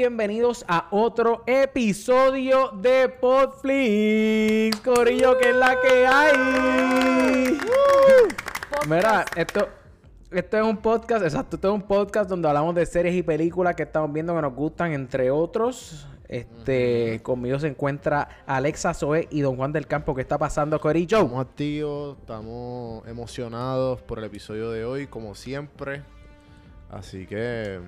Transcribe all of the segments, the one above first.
Bienvenidos a otro episodio de Podflix. Corillo, que es la que hay. Mira, esto, esto es un podcast, exacto, esto es un podcast donde hablamos de series y películas que estamos viendo que nos gustan, entre otros. Este, conmigo se encuentra Alexa Zoe y Don Juan del Campo. ¿Qué está pasando, Corillo? Estamos activos, estamos emocionados por el episodio de hoy, como siempre. Así que,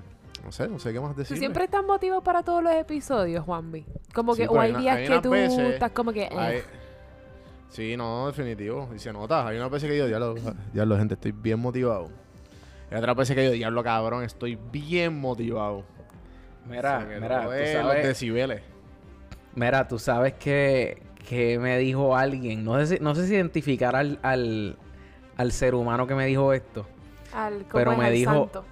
no sé, no sé qué más ¿Tú decir. siempre estás motivado para todos los episodios, Juanvi? Como que, o hay hay una- días hay que tú veces- estás como que... eh. Hay- Sí, no, definitivo. Y se nota. Hay una veces que yo, diablo, diablo, gente, estoy bien motivado. Y otras veces que yo, diablo, cabrón, estoy bien motivado. Mira, O sea, que mira, no tú es los sabes, decibeles. mira, tú sabes que, que me dijo alguien, no sé si, no sé si identificar al, al, al ser humano que me dijo esto. al, ¿cómo pero es? me Al dijo- santo.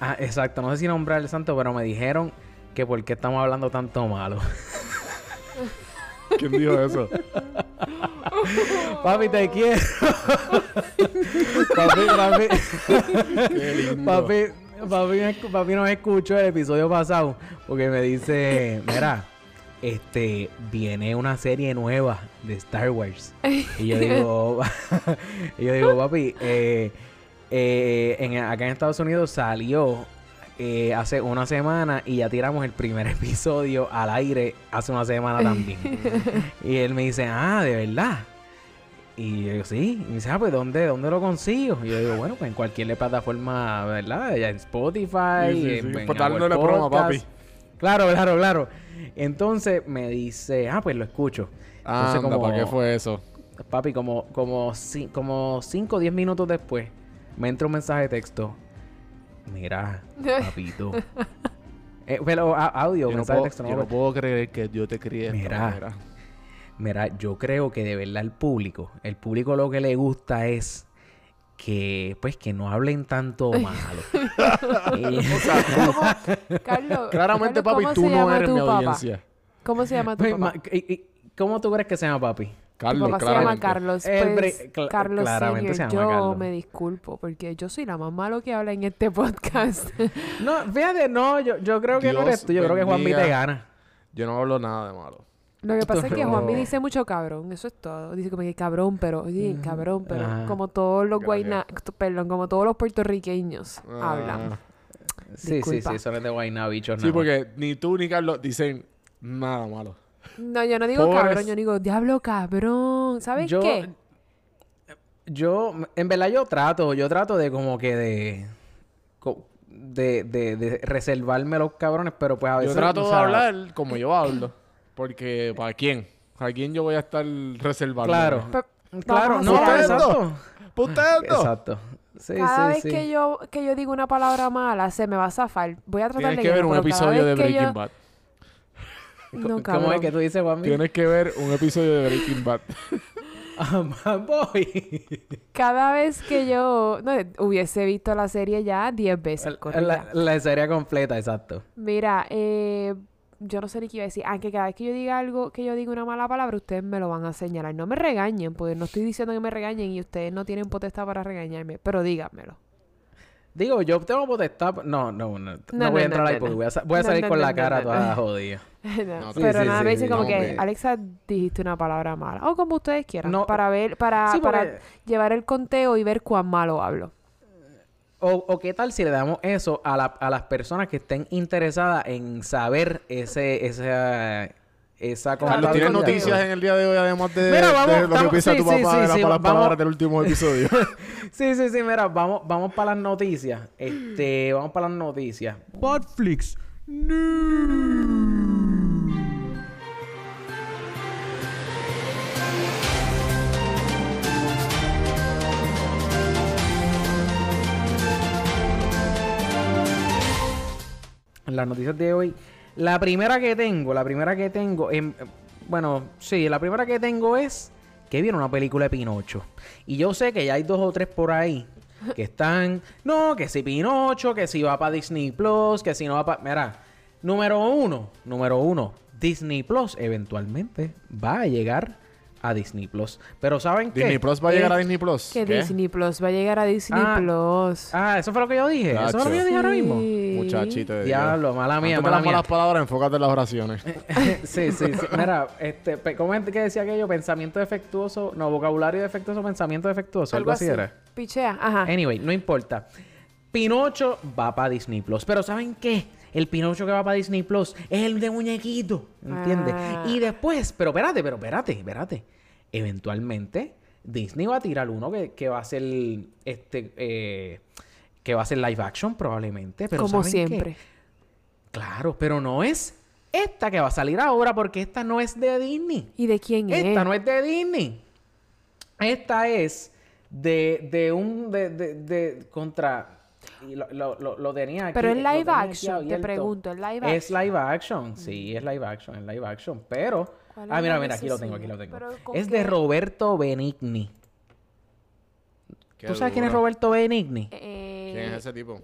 Ah, exacto, no sé si nombrar al santo, pero me dijeron que por qué estamos hablando tanto malo. ¿Quién dijo eso? Papi, te quiero. papi, papi, Qué lindo. papi, papi, papi nos escuchó el episodio pasado porque me dice, mira, este, viene una serie nueva de Star Wars. Y yo digo, y yo digo, papi, eh, eh, en, acá en Estados Unidos salió eh, hace una semana y ya tiramos el primer episodio al aire hace una semana también. y él me dice, ah, de verdad. Y yo digo, sí. Y me dice, ah, pues ¿dónde, ¿dónde lo consigo? Y yo digo, bueno, pues en cualquier plataforma, ¿verdad? Ya en Spotify. Sí, sí, en- sí. en Pues Apple broma, papi. Claro, claro, claro. Entonces me dice, ah, pues lo escucho. Entonces, Anda, como- ¿para qué fue eso? Papi, como, como, como 5 o 10 minutos después, me entra un mensaje de texto. Mira, papito. Eh, pero a- audio, Yo no, mensaje puedo, de texto. no yo no puedo creer que yo te crié Mira. Mira, yo creo que de verdad el público, el público lo que le gusta es que, pues, que no hablen tanto malo. Y- ¿Cómo? Carlos, Claramente, Carlos, papi, ¿cómo tú se no llama eres tu mi papá? audiencia. ¿Cómo se llama tu Pues, papá? ¿Cómo tú crees que se llama papi? Carlos, papá se llama. Carlos. El Pues, Carlos claramente Senior, se llama yo Carlos. me disculpo porque yo soy la más malo que habla en este podcast. No, fíjate, no, yo, yo creo que no Dios eres tú, yo creo que Juan bendiga. te gana. Yo no hablo nada de malo. Lo que pasa es que No. Juanmi dice mucho cabrón, eso es todo. Dice como que cabrón, pero oye, cabrón, pero como todos los guayna, perdón, como todos los puertorriqueños Ah. hablan. Sí, sí, Disculpa. sí, son de Guayna, bichos. Sí, nada porque ni tú ni Carlos dicen nada malo. No, yo no digo cabrón, yo digo diablo cabrón. ¿Sabes Yo- qué? Yo, en verdad, yo trato, yo trato de como que de. De, de, de reservarme los cabrones, pero pues a veces. Yo trato de hablar como yo hablo. Porque, ¿para quién? ¿A quién yo voy a estar reservando? Claro. Pero Claro, no, exacto. ¿Para ustedes dos? Exacto. Sí, cada sí, vez sí. que yo que yo digo una palabra mala, se me va a zafar. Voy a tratar Tienes de que ver un episodio de Breaking yo- Bad. No, ¿Cómo es que tú dices, Juan? Tienes que ver un episodio de Breaking Bad. Ah, Voy. Cada vez que yo no, hubiese visto la serie ya 10 veces. La, la serie completa, exacto. Mira, eh, yo no sé ni qué iba a decir. Aunque cada vez que yo diga algo, que yo diga una mala palabra, ustedes me lo van a señalar. No me regañen, porque no estoy diciendo que me regañen y ustedes no tienen potestad para regañarme, pero díganmelo. Digo, yo tengo potestad. No, no, no. No, No, voy a entrar no, ahí no, porque no. voy a, voy a No, salir no, con no, la no, cara no, toda no. jodida. No, sí, pero sí, nada, sí, me dice sí, como no, que, hombre. Alexa, dijiste una palabra mala. O como ustedes quieran. No. Para ver, para, Sí, para porque- llevar el conteo y ver cuán malo hablo. O, o qué tal si le damos eso a, la- a las personas que estén interesadas en saber ese, esa, esa Carlos, ¿tienes conteo. noticias en el día de hoy además de, Mira, vamos, de lo que estamos- piensa sí, tu sí, papá sí, de, la- sí, las palabras del último episodio? Sí, sí, sí, mira, vamos, vamos para las noticias. Este, vamos para las noticias. Podflix. Las noticias de hoy. La primera que tengo, la primera que tengo, em, bueno, sí, la primera que tengo es que viene una película de Pinocho. Y yo sé que ya hay dos o tres por ahí que están, no, que si Pinocho, que si va para Disney Plus, que si no va para... Mira, número uno, número uno, Disney Plus eventualmente va a llegar a Disney Plus. Pero ¿saben qué? Disney Plus va a llegar a Disney Plus. Que ¿Qué? Disney Plus va a llegar a Disney Ah, Plus. Ah, eso fue lo que yo dije. Eso fue lo que yo dije ahora mismo. Muchachito de Dios. Diablo, mala mía, Antes de mala las mía. malas palabras, enfócate en las oraciones. sí, sí, sí. Mira, este, ¿cómo es que decía aquello? Pensamiento defectuoso, no, vocabulario defectuoso, pensamiento defectuoso, algo, así era. Pichea, ajá. Anyway, no importa. Pinocho va para Disney Plus. Pero ¿saben qué? El Pinocho que va para Disney Plus es el de muñequito. ¿Entiendes? Ah. Y después, pero espérate, pero espérate, espérate. Eventualmente, Disney va a tirar uno que, que va a ser este eh, que va a ser live action probablemente. Pero Como ¿saben qué? siempre. Claro, pero no es esta que va a salir ahora porque esta no es de Disney. ¿Y de quién es? Esta no es de Disney. Esta es de, de un... De, de, de- contra... Y lo, lo, lo, lo tenía aquí. Pero es live action, te pregunto, ¿es live Es live action, sí, es live action, es live action. Pero... ¿Cuál Ah, mira, mira, aquí lo tengo, aquí lo tengo. Pero, ¿con Es qué? de Roberto Benigni. Qué ¿Tú sabes quién es. Roberto Benigni? Eh, ¿Quién es ese tipo?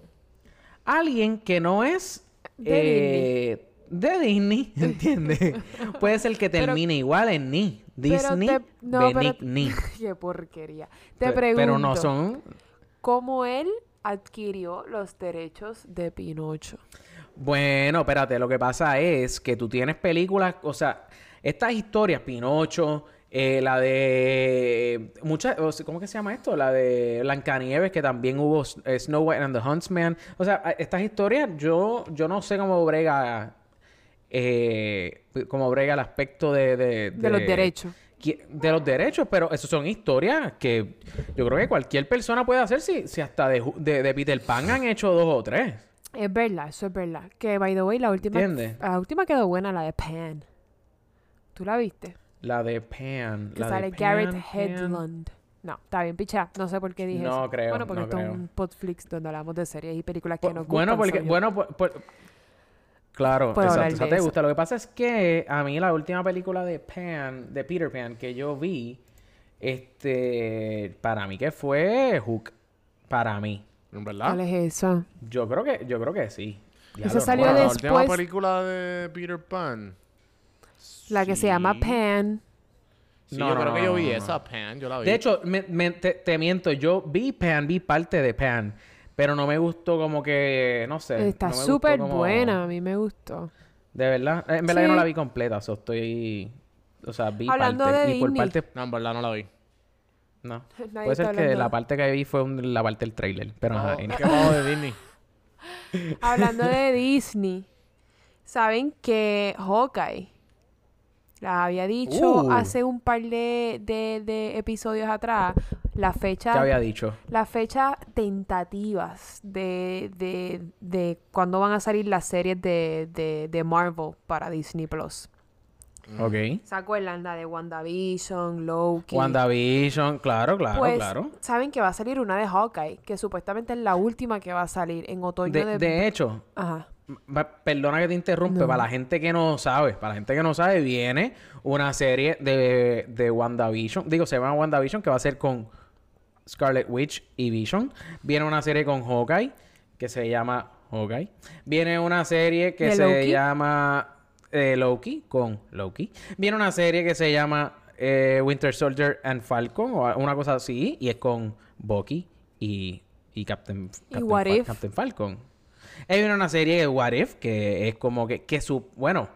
Alguien que no es... De eh, de Disney, ¿entiendes? Puede ser que Pero- termine igual en ni. Pero Disney, te- no, pero- Benigni. Qué porquería. Te pregunto. Pero no son ¿Cómo él adquirió los derechos de Pinocho? Bueno, espérate, lo que pasa es que tú tienes películas, o sea, estas historias, Pinocho, eh, la de muchas, o sea, ¿cómo que se llama esto? La de Blancanieves, que también hubo eh, Snow White and the Huntsman. O sea, estas historias, yo, yo no sé cómo brega, eh, cómo brega el aspecto de, de, De los derechos. De los derechos, pero eso son historias que yo creo que cualquier persona puede hacer si, si hasta de, de, de Peter Pan han hecho dos o tres. Es verdad, eso es verdad. Que, by the way, la última... ¿Entiendes? La última quedó buena, la de Pan. ¿Tú la viste? La de Pan. Que la sale de Garrett Pan, Pan. Hedlund. No, está bien, picha. No sé por qué dije No eso. creo, Bueno, porque no esto es creo. un Podflix donde hablamos de series y películas que Bu- nos bueno, gustan. porque, bueno, por- por- claro, exacto, esa te eso. gusta. Lo que pasa es que a mí la última película de Pan, de Peter Pan, que yo vi, este, para mí que fue Hook, para mí. ¿En ¿Cuál verdad? es esa? Yo creo que, yo creo que sí. Esa Diablo, salió no, Bueno, la después- última película de Peter Pan. La que se llama Sí. Pan. Sí, No, yo no, creo que no, yo no, vi no. esa Pan, yo la vi. De hecho, me- me- te, te miento, yo vi Pan, vi parte de Pan, pero no me gustó como que, no sé. Está no súper como- buena, a mí me gustó. De verdad, en verdad yo no Sí. la vi completa, o sea, estoy, o sea, vi Hablando parte de y por parte no, en verdad no la vi. No. Nadie Puede ser que la parte que vi fue un- la parte del trailer. Pero ajá, Oh, en- ¿Qué pasó de Disney? Hablando de Disney, ¿saben que Hawkeye? La había dicho Uh. hace un par de, de- de episodios atrás. La fecha. ¿Qué había dicho? La fecha tentativas de, de, de cuándo van a salir las series de, de, de Marvel para Disney Plus. Ok. ¿Se acuerdan? La de WandaVision, Loki. WandaVision, claro, claro, pues, claro. saben que va a salir una de Hawkeye, que supuestamente es la última que va a salir en otoño De, de... de hecho, Ajá. Perdona que te interrumpe, No. para la gente que no sabe, para la gente que no sabe, viene una serie de, de WandaVision. Digo, se llama WandaVision, que va a ser con Scarlet Witch y Vision. Viene una serie con Hawkeye, que se llama Hawkeye. Viene una serie que ¿De se Loki? llama eh, Loki, con Loki. Viene una serie que se llama eh, Winter Soldier and Falcon, o una cosa así, y es con Bucky y, y Captain? Captain Falcon. Hay una, una serie de What If que es como que, que su... Bueno,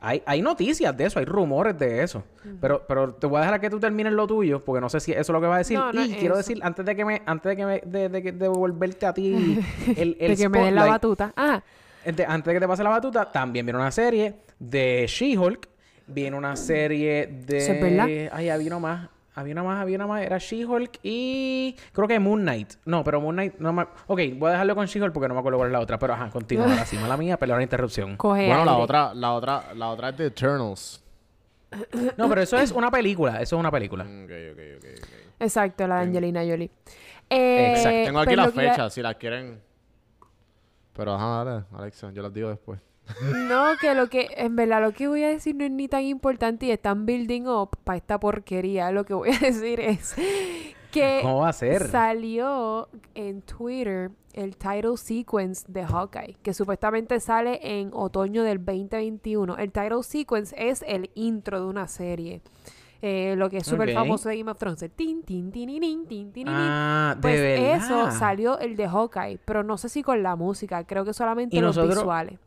hay, hay noticias de eso, hay rumores de eso. pero, pero te voy a dejar a que tú termines lo tuyo, porque no sé si eso es lo que vas a decir. No, no y quiero eso. decir, antes de que me, antes de que me, de, de, a ti el, el de que me den la batuta. Ah, antes de que te pase la batuta, también viene una serie de She-Hulk. Viene una serie de. Es verdad. Ay, había una más. Había una más, había una más. Era She-Hulk y. Creo que Moon Knight. No, pero Moon Knight. No me... Ok, voy a dejarlo con She-Hulk porque no me acuerdo cuál es la otra. Pero ajá, continúa ahora sí. Mala mía, perdón la interrupción. coge Bueno, la otra, la otra, la otra es de Eternals. No, pero eso es una película. Eso es una película. Mm, Ok, ok, ok, ok. Exacto, la de Angelina Jolie. Eh, Exacto. Tengo aquí las fechas, si las quieren. Pero ajá, dale, Alexa, yo las digo después. No, que lo que, en verdad, lo que voy a decir no es ni tan importante y están building up para esta porquería. Lo que voy a decir es que ¿Cómo va a ser? salió en Twitter el title sequence de Hawkeye, que supuestamente sale en otoño del 2021. El title sequence es el intro de una serie. Eh, lo que es súper famoso de Game of Thrones. el Tin, tin, tininín, tin, tininín. Ah, de Pues verdad. eso salió el de Hawkeye, pero no sé si con la música, creo que solamente Y los nosotros- visuales.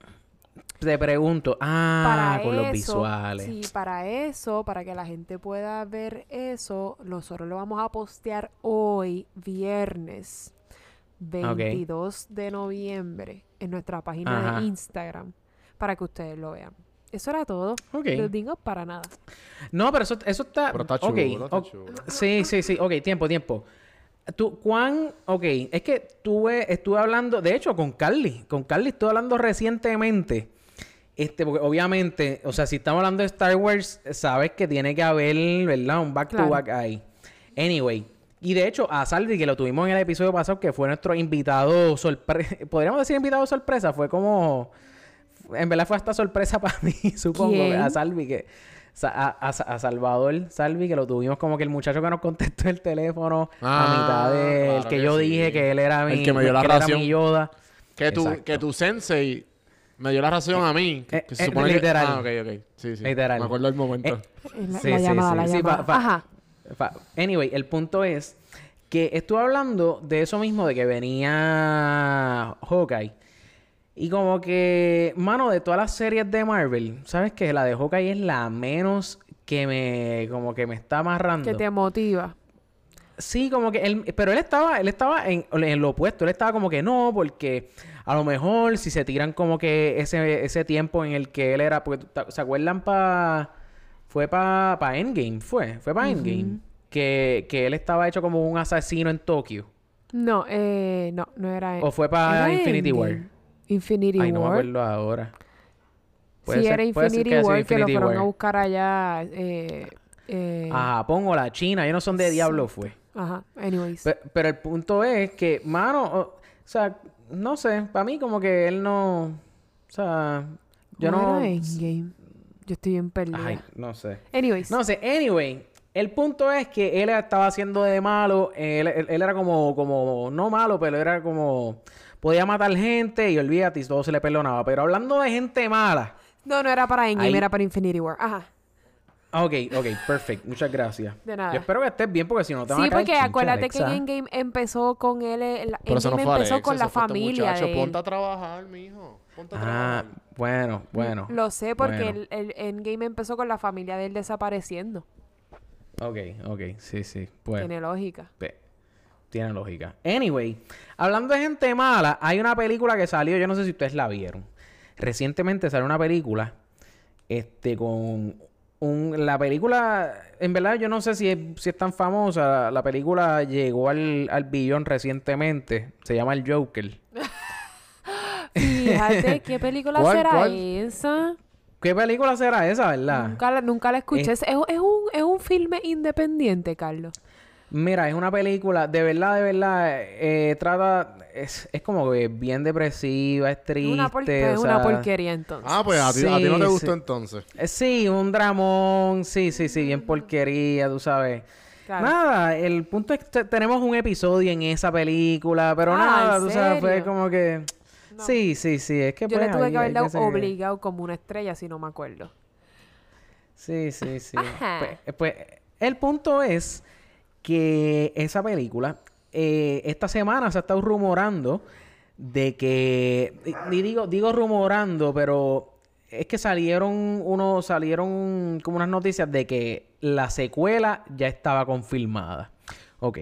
Te pregunto. Ah, para con los visuales. Sí, para eso, para que la gente pueda ver eso, nosotros lo vamos a postear hoy, viernes 22 de noviembre, en nuestra página Ajá. de Instagram, para que ustedes lo vean. Eso era todo. Ok. Los digo para nada. No, pero eso, eso está. Pero está chulo, está ok. chulo. Sí, sí, sí. Ok, tiempo, tiempo. Tú, ¿cuán? Ok, es que tuve, estuve hablando, de hecho, con Carly. Con Carly estuve hablando recientemente. Este, porque obviamente, o sea, si estamos hablando de Star Wars, sabes que tiene que haber, ¿verdad? Un back to back ahí. Anyway. Y de hecho, a Salvi, que lo tuvimos en el episodio pasado, que fue nuestro invitado sorpresa. Podríamos decir invitado sorpresa, fue como. En verdad fue hasta sorpresa para mí, supongo. ¿Quién? A Salvi, que. A, a- a Salvador Salvi, que lo tuvimos como que el muchacho que nos contestó el teléfono Ah, a mitad de claro que, que yo sí. dije que él era mi, El que me dio la era ración. mi Yoda. Que tu, Exacto. que tu sensei me dio la razón a mí. Que, eh, que se eh, supone que- literal. Ah, ok, ok. Sí, sí. Literal. Me acuerdo del momento. Eh, La, Sí, la sí, llamada, sí, Ajá. Anyway, el punto es que estuve hablando de eso mismo, de que venía Hawkeye. Y como que, mano, de todas las series de Marvel, ¿sabes qué? La de Hawkeye es la menos que me, como que me está amarrando. Que te motiva. Sí, como que él, pero él estaba, él estaba en, en lo opuesto, él estaba como que no, porque a lo mejor si se tiran como que ese, ese tiempo en el que él era, porque ¿se acuerdan para, fue para pa Endgame, fue, fue para Endgame, que, que él estaba hecho como un asesino en Tokio, No, eh, no, no era. o fue para ¿era Infinity War. Infinity Ay, no me War. acuerdo ahora. Sí, ser- era Infinity que War que lo fueron a War. buscar allá. Eh, eh, A Japón o la China, yo no sé dónde diablo fue. Ajá, anyways. Pe- Pero, el punto es que, mano, o, o sea, no sé, para mí como que él no, o sea, yo ¿Cómo no, era Endgame? Yo estoy bien perdida. ay, no sé. Anyways. No sé, anyway, el punto es que él estaba haciendo de malo, él, él- él era como, como, no malo, pero era como, podía matar gente y olvídate, y todo se le perdonaba. Pero hablando de gente mala, No, no era para Endgame, Ahí- era para Infinity War. Ajá. Ok, ok, perfecto, muchas gracias. De nada. Yo espero que estés bien porque si no te van Sí, a caer porque chinche, acuérdate que Alexa. Endgame empezó con él. no Endgame fue empezó Alexa, con la este familia muchacho. de él. Ponte a trabajar, mijo. Ponte a Ah, trabajar. bueno, bueno. Lo sé porque Bueno. el, el Endgame empezó con la familia de él desapareciendo. Ok, ok, sí, sí, pues. Tiene lógica. Tiene lógica. Anyway, hablando de gente mala, hay una película que salió, yo no sé si ustedes la vieron. Recientemente salió una película, este, con un... La película, en verdad yo no sé si es, si es tan famosa, la película llegó al, al billón recientemente, se llama El Joker. Fíjate, ¿qué película ¿Cuál, será cuál? esa? ¿Qué película será esa, verdad? Nunca la, nunca la escuché. Es, es un- es un, es un filme independiente, Carlos. Mira, es una película, de verdad, de verdad, eh, trata, es, es como que bien depresiva, es triste, una, por- o es una sea, porquería entonces. Ah, pues a ti, a ti no te Sí, gustó sí. entonces. Eh, Sí, un dramón, sí, sí, sí, bien porquería, tú sabes. Claro. Nada, el punto es que te- tenemos un episodio en esa película, pero Ah, nada, ¿en tú sabes, fue como que... No. Sí, sí, sí, es que Yo pues le tuve hay- que haber dado obligado como una estrella, si no me acuerdo. Sí, sí, sí. Ajá. Pues, eh, pues, el punto es que esa película, eh, esta semana se ha estado rumorando de que, digo, digo rumorando, pero es que salieron unos, salieron como unas noticias de que la secuela ya estaba confirmada. Ok.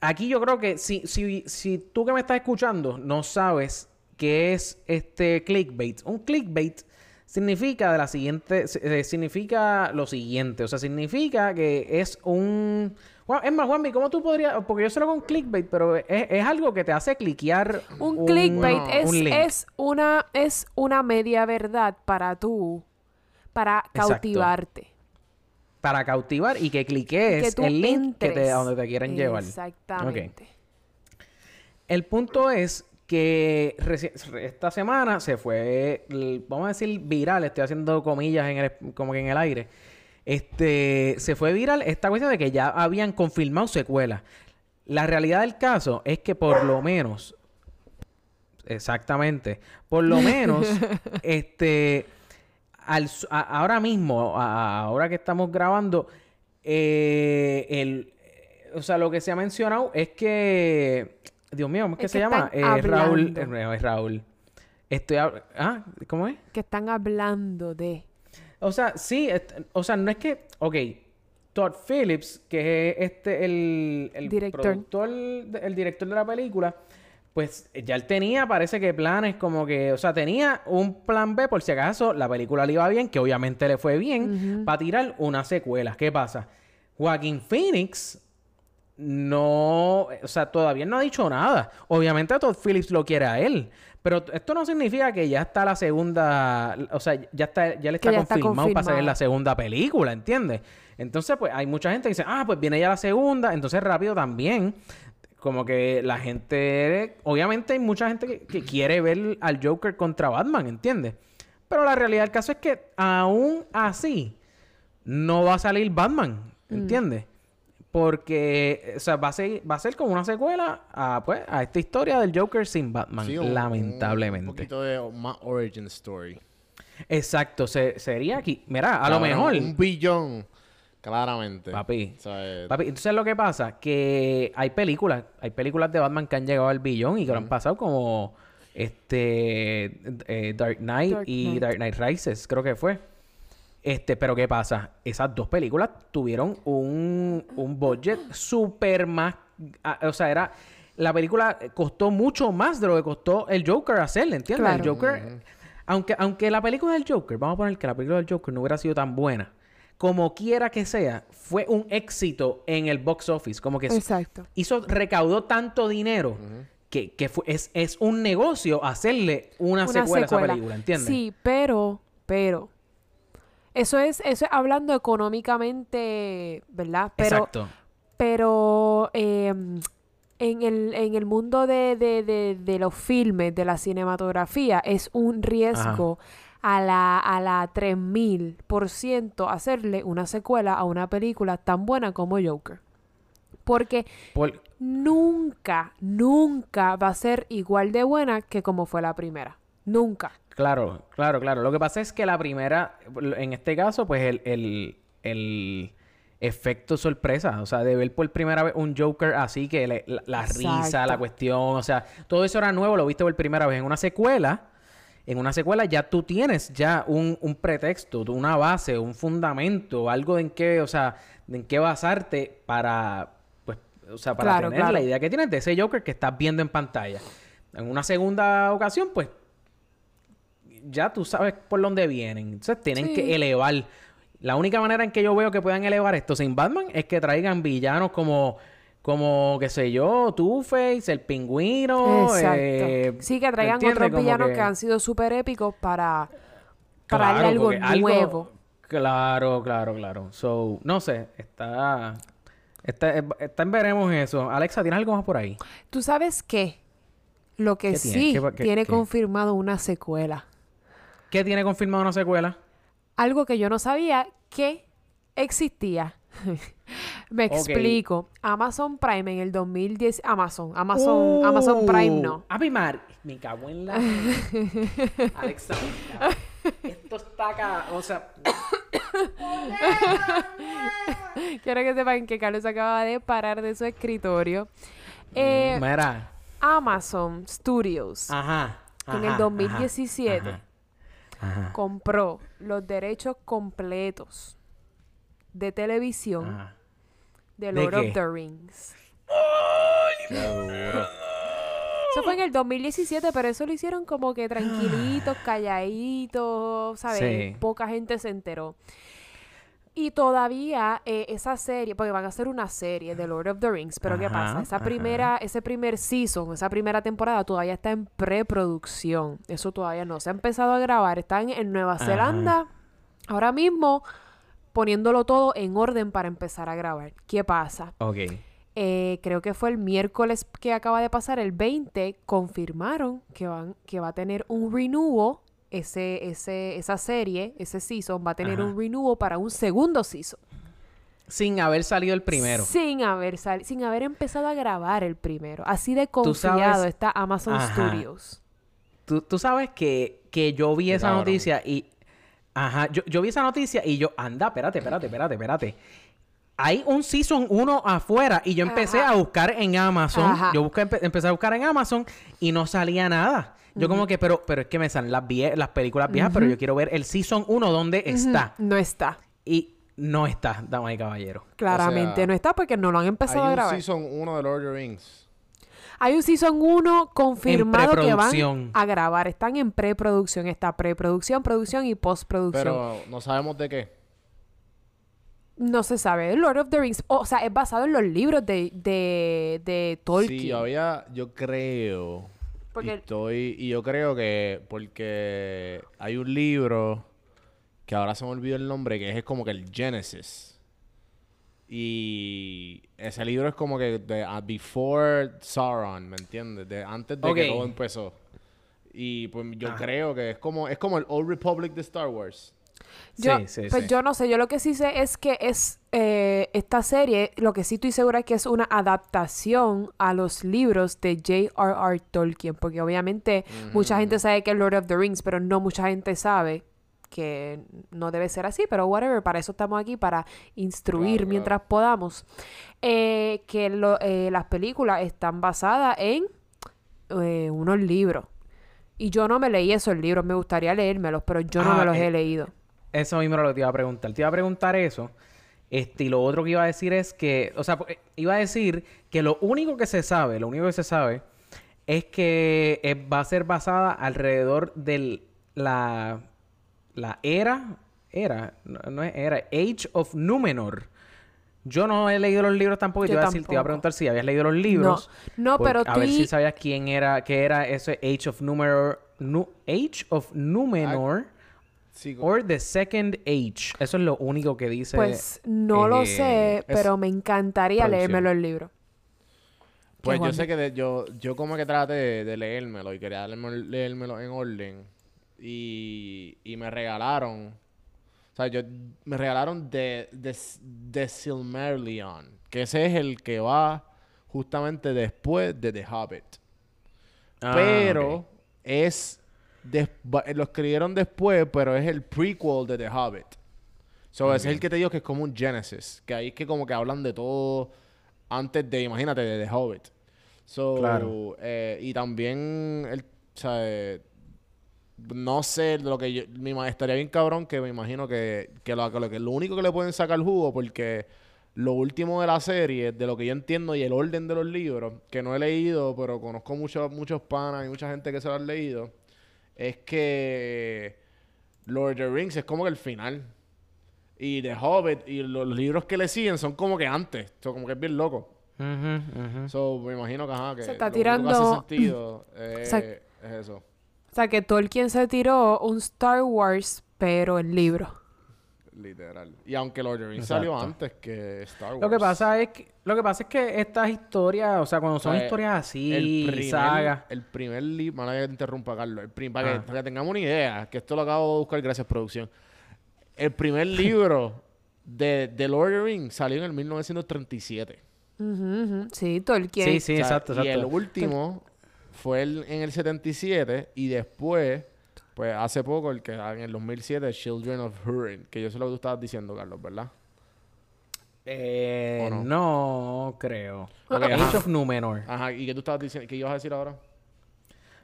Aquí yo creo que si, si, si tú que me estás escuchando no sabes qué es este clickbait, un clickbait significa de la siguiente, si- eh, significa lo siguiente, o sea, significa que es un... Es más, Juanmi, ¿cómo tú podrías...? Porque yo sé lo con clickbait, pero es, es algo que te hace cliquear Un, clickbait no, es, un es una es una media verdad para tú, para Exacto. cautivarte. para cautivar y que cliques que el link que te, a donde te quieren llevar. Exactamente. El punto es que esta semana se fue, vamos a decir viral, estoy haciendo comillas en el, como que en el aire. Este, se fue viral esta cuestión de que ya habían confirmado secuelas. La realidad del caso es que por lo menos, exactamente, por lo menos, este, al a- ahora mismo, a- ahora que estamos grabando, eh, el, o sea, lo que se ha mencionado es que, Dios mío, ¿cómo es que se llama? Eh, Raúl, eh, no, es Raúl. Estoy, hab- ah, ¿cómo es? Que están hablando de. O sea, sí, est- o sea, no es que, ok, Todd Phillips, que es este, el, el Director. productor, de- el director de la película, pues ya él tenía, parece que planes como que, o sea, tenía un plan B por si acaso la película le iba bien, que obviamente le fue bien, para tirar una secuela. ¿Qué pasa? Joaquín Phoenix no, o sea, todavía no ha dicho nada. Obviamente Todd Phillips lo quiere a él, pero esto no significa que ya está la segunda, o sea, ya está, ya le está ya está confirmado para salir confirmado. la segunda película, ¿entiendes? Entonces, pues hay mucha gente que dice, ah, pues viene ya la segunda, entonces rápido también. Como que la gente, obviamente hay mucha gente que, que quiere ver al Joker contra Batman, ¿entiendes? Pero la realidad del caso es que aún así no va a salir Batman, Mm. Porque, o sea, va a ser, va a ser como una secuela a, pues, a esta historia del Joker sin Batman, Sí, un- lamentablemente. Un poquito de más origin story. Exacto, se- sería aquí. Mira, a lo mejor. Un billón, claramente. Papi. O sea, eh, Papi, entonces lo que pasa que hay películas, hay películas de Batman que han llegado al billón y que lo han pasado como este eh, Dark Knight Dark y Knight. Dark Knight Rises, creo que fue. Este, pero ¿qué pasa? Esas dos películas tuvieron un, un budget súper más, o sea, era la película costó mucho más de lo que costó el Joker hacerle, ¿entiendes? El. Joker, aunque, aunque la película del Joker, vamos a poner que la película del Joker no hubiera sido tan buena, como quiera que sea, fue un éxito en el box office, como que Exacto. hizo, recaudó tanto dinero que, que fue, es, es un negocio hacerle una, Una secuela, a esa secuela. película, ¿entiendes? Sí, pero, pero. Eso es, eso es hablando económicamente, ¿verdad? Pero, Exacto. pero eh, en, el, en el mundo de, de, de, de los filmes, de la cinematografía, es un riesgo a la, a la 3000% hacerle una secuela a una película tan buena como Joker. Porque Por- nunca, nunca va a ser igual de buena que como fue la primera. Nunca. Claro, claro, claro. Lo que pasa es que la primera, en este caso, pues el, el, el efecto sorpresa, o sea, de ver por primera vez un Joker así, que le- la, la risa, la cuestión, o sea, todo eso era nuevo, lo viste por primera vez en una secuela. En una secuela ya tú tienes ya un, un pretexto, una base, un fundamento, algo en qué, o sea, en qué basarte para, pues, o sea, para Claro, tener claro. la idea que tienes de ese Joker que estás viendo en pantalla. En una segunda ocasión, pues, ya tú sabes por dónde vienen. Entonces tienen Sí. que elevar. La única manera en que yo veo que puedan elevar esto sin Batman es que traigan villanos como, como qué sé yo, Two-Face, el pingüino. Exacto. eh, sí, que traigan otros Como villanos que... que- han sido súper épicos para, para Claro, darle algo nuevo. Claro, claro, claro. So, no sé, está, está, está en veremos eso. Alexa, ¿tienes algo más por ahí? ¿Tú sabes qué? Lo que ¿Qué tiene? sí ¿Qué pa- qué- tiene confirmado una secuela. ¿Qué tiene confirmado una secuela? Algo que yo no sabía que existía. Me explico. Amazon Prime en el 2010... Amazon. Amazon, Amazon Prime no. Api Mar, me cago en la. Alexa. Esto está acá. O sea, Quiero que sepan que Carlos acaba de parar de su escritorio. Eh, mira. Amazon Studios Ajá. en el ajá, 2017 ajá, ajá, compró los derechos completos de televisión ajá. de ¿De Lord of the Rings. Eso fue en el 2017, pero eso lo hicieron como que tranquilitos, calladitos, ¿sabes? Sí. Poca gente se enteró. Y todavía eh, esa serie, porque van a hacer una serie de Lord of the Rings, pero ¿qué pasa? Esa ajá. primera, ese primer season, esa primera temporada todavía está en preproducción. Eso todavía no se ha empezado a grabar. Están en Nueva Ajá. Zelanda ahora mismo poniéndolo todo en orden para empezar a grabar. ¿Qué pasa? Ok. Eh, creo que fue el miércoles que acaba de pasar, el 20, confirmaron que, van, que va a tener un renewal, ese, ese, esa serie, ese season, va a tener Ajá. un renewal para un segundo season. Sin haber salido el primero. Sin haber, sali- sin haber empezado a grabar el primero. Así de confiado está Amazon Ajá. Studios. Tú, tú sabes que, que yo vi esa noticia y Ajá, yo, yo vi esa noticia y yo, anda, espérate, espérate, espérate, espérate. Hay un Season 1 afuera y yo empecé Ajá. a buscar en Amazon. Ajá. Yo busqué, empe- empecé a buscar en Amazon y no salía nada. Yo como que, pero, pero es que me salen las, vie- las películas viejas, pero yo quiero ver el Season 1 donde está. No está. Y no está, damas y caballeros. Claramente sea, no está porque no lo han Hay empezado a un grabar. Season 1 de Lord of the Rings. Hay un Season 1 confirmado que van a grabar. Están en preproducción. Está preproducción, producción y postproducción. Pero no sabemos de qué. No se sabe. Lord of the Rings. O sea, es basado en los libros de, de, de Tolkien. Sí, yo había, yo creo. Porque- Y estoy, y yo creo que porque hay un libro que ahora se me olvidó el nombre, que es como que el Genesis. Y ese libro es como que de ah, Before Sauron, ¿me entiendes? De antes de que todo empezó. Y pues yo creo que es como, es como el Old Republic de Star Wars. Yo, sí, sí, pues sí. yo no sé, yo lo que sí sé es que es eh, esta serie, lo que sí estoy segura es que es una adaptación a los libros de J.R.R. Tolkien, porque obviamente mucha gente sabe que es Lord of the Rings, pero no mucha gente sabe que no debe ser así, pero whatever, para eso estamos aquí, para instruir Claro, mientras podamos, Eh, que lo- eh, las películas están basadas en eh, unos libros. Y yo no me leí esos libros, me gustaría leérmelos, pero yo no Ah, me los eh, he leído. Eso mismo era lo que te iba a preguntar. Te iba a preguntar eso. Este, y lo otro que iba a decir es que, o sea, iba a decir que lo único que se sabe, lo único que se sabe es que eh, va a ser basada alrededor de la, la era, era, no, no es era, Age of Numenor. Yo no he leído los libros tampoco y te Yo iba a decir, te iba a preguntar si habías leído los libros. No, por- pero A ver estoy- si sabías quién era, qué era ese Age of Numenor, Nu- Age of Numenor. Sí, Or the Second Age. Eso es lo único que dice. Pues no lo eh, sé, pero me encantaría producción. leérmelo el libro. Pues yo sé que de- yo, yo como que traté de, de leérmelo y quería leérmelo, leérmelo en orden. Y, y me regalaron. O sea, yo me regalaron de, de, de Silmarillion. Que ese es el que va justamente después de The Hobbit. Ah, pero es. Va- lo escribieron después, pero es el prequel de The Hobbit. So, ese es el que te digo que es como un Genesis. Que ahí es que como que hablan de todo antes de, imagínate, de The Hobbit. So, Claro. eh, y también, el, o sea, eh, no sé, lo que yo, mi estaría bien cabrón que me imagino que, que, lo, que lo que lo único que le pueden sacar jugo, porque lo último de la serie, de lo que yo entiendo y el orden de los libros, que no he leído, pero conozco muchos muchos panas y mucha gente que se lo han leído, es que Lord of the Rings es como que el final. Y The Hobbit y lo- los libros que le siguen son como que antes. So, como que es bien loco. So, me imagino que, ajá, que Se está lo único que hace tirando- sentido es, sea- es eso. O sea, que Tolkien se tiró un Star Wars, pero en libro. Literal. Y aunque Lord of the Rings salió Exacto. antes que Star Wars. Lo que pasa es que, lo que pasa es que estas historias, o sea, cuando son O sea, historias así, el primer, sagas. el primer libro, mala que te interrumpa, Carlos. El prim- para, que, para que tengamos una idea, que esto lo acabo de buscar gracias producción. El primer libro de, de Lord of the Rings salió en el 1937. Ujú, ujú. Sí, Tolkien. Sí, sí, O sea, exacto, Y el exacto. último fue el- en el 77 y después, pues hace poco, el que en el 2007, Children of Hurin, que yo sé lo que tú estabas diciendo, Carlos, ¿verdad? Eh, ¿O no? no? creo. Ok, Age ajá. of Numenor. Ajá, ¿y qué tú estabas diciendo? ¿Qué ibas a decir ahora?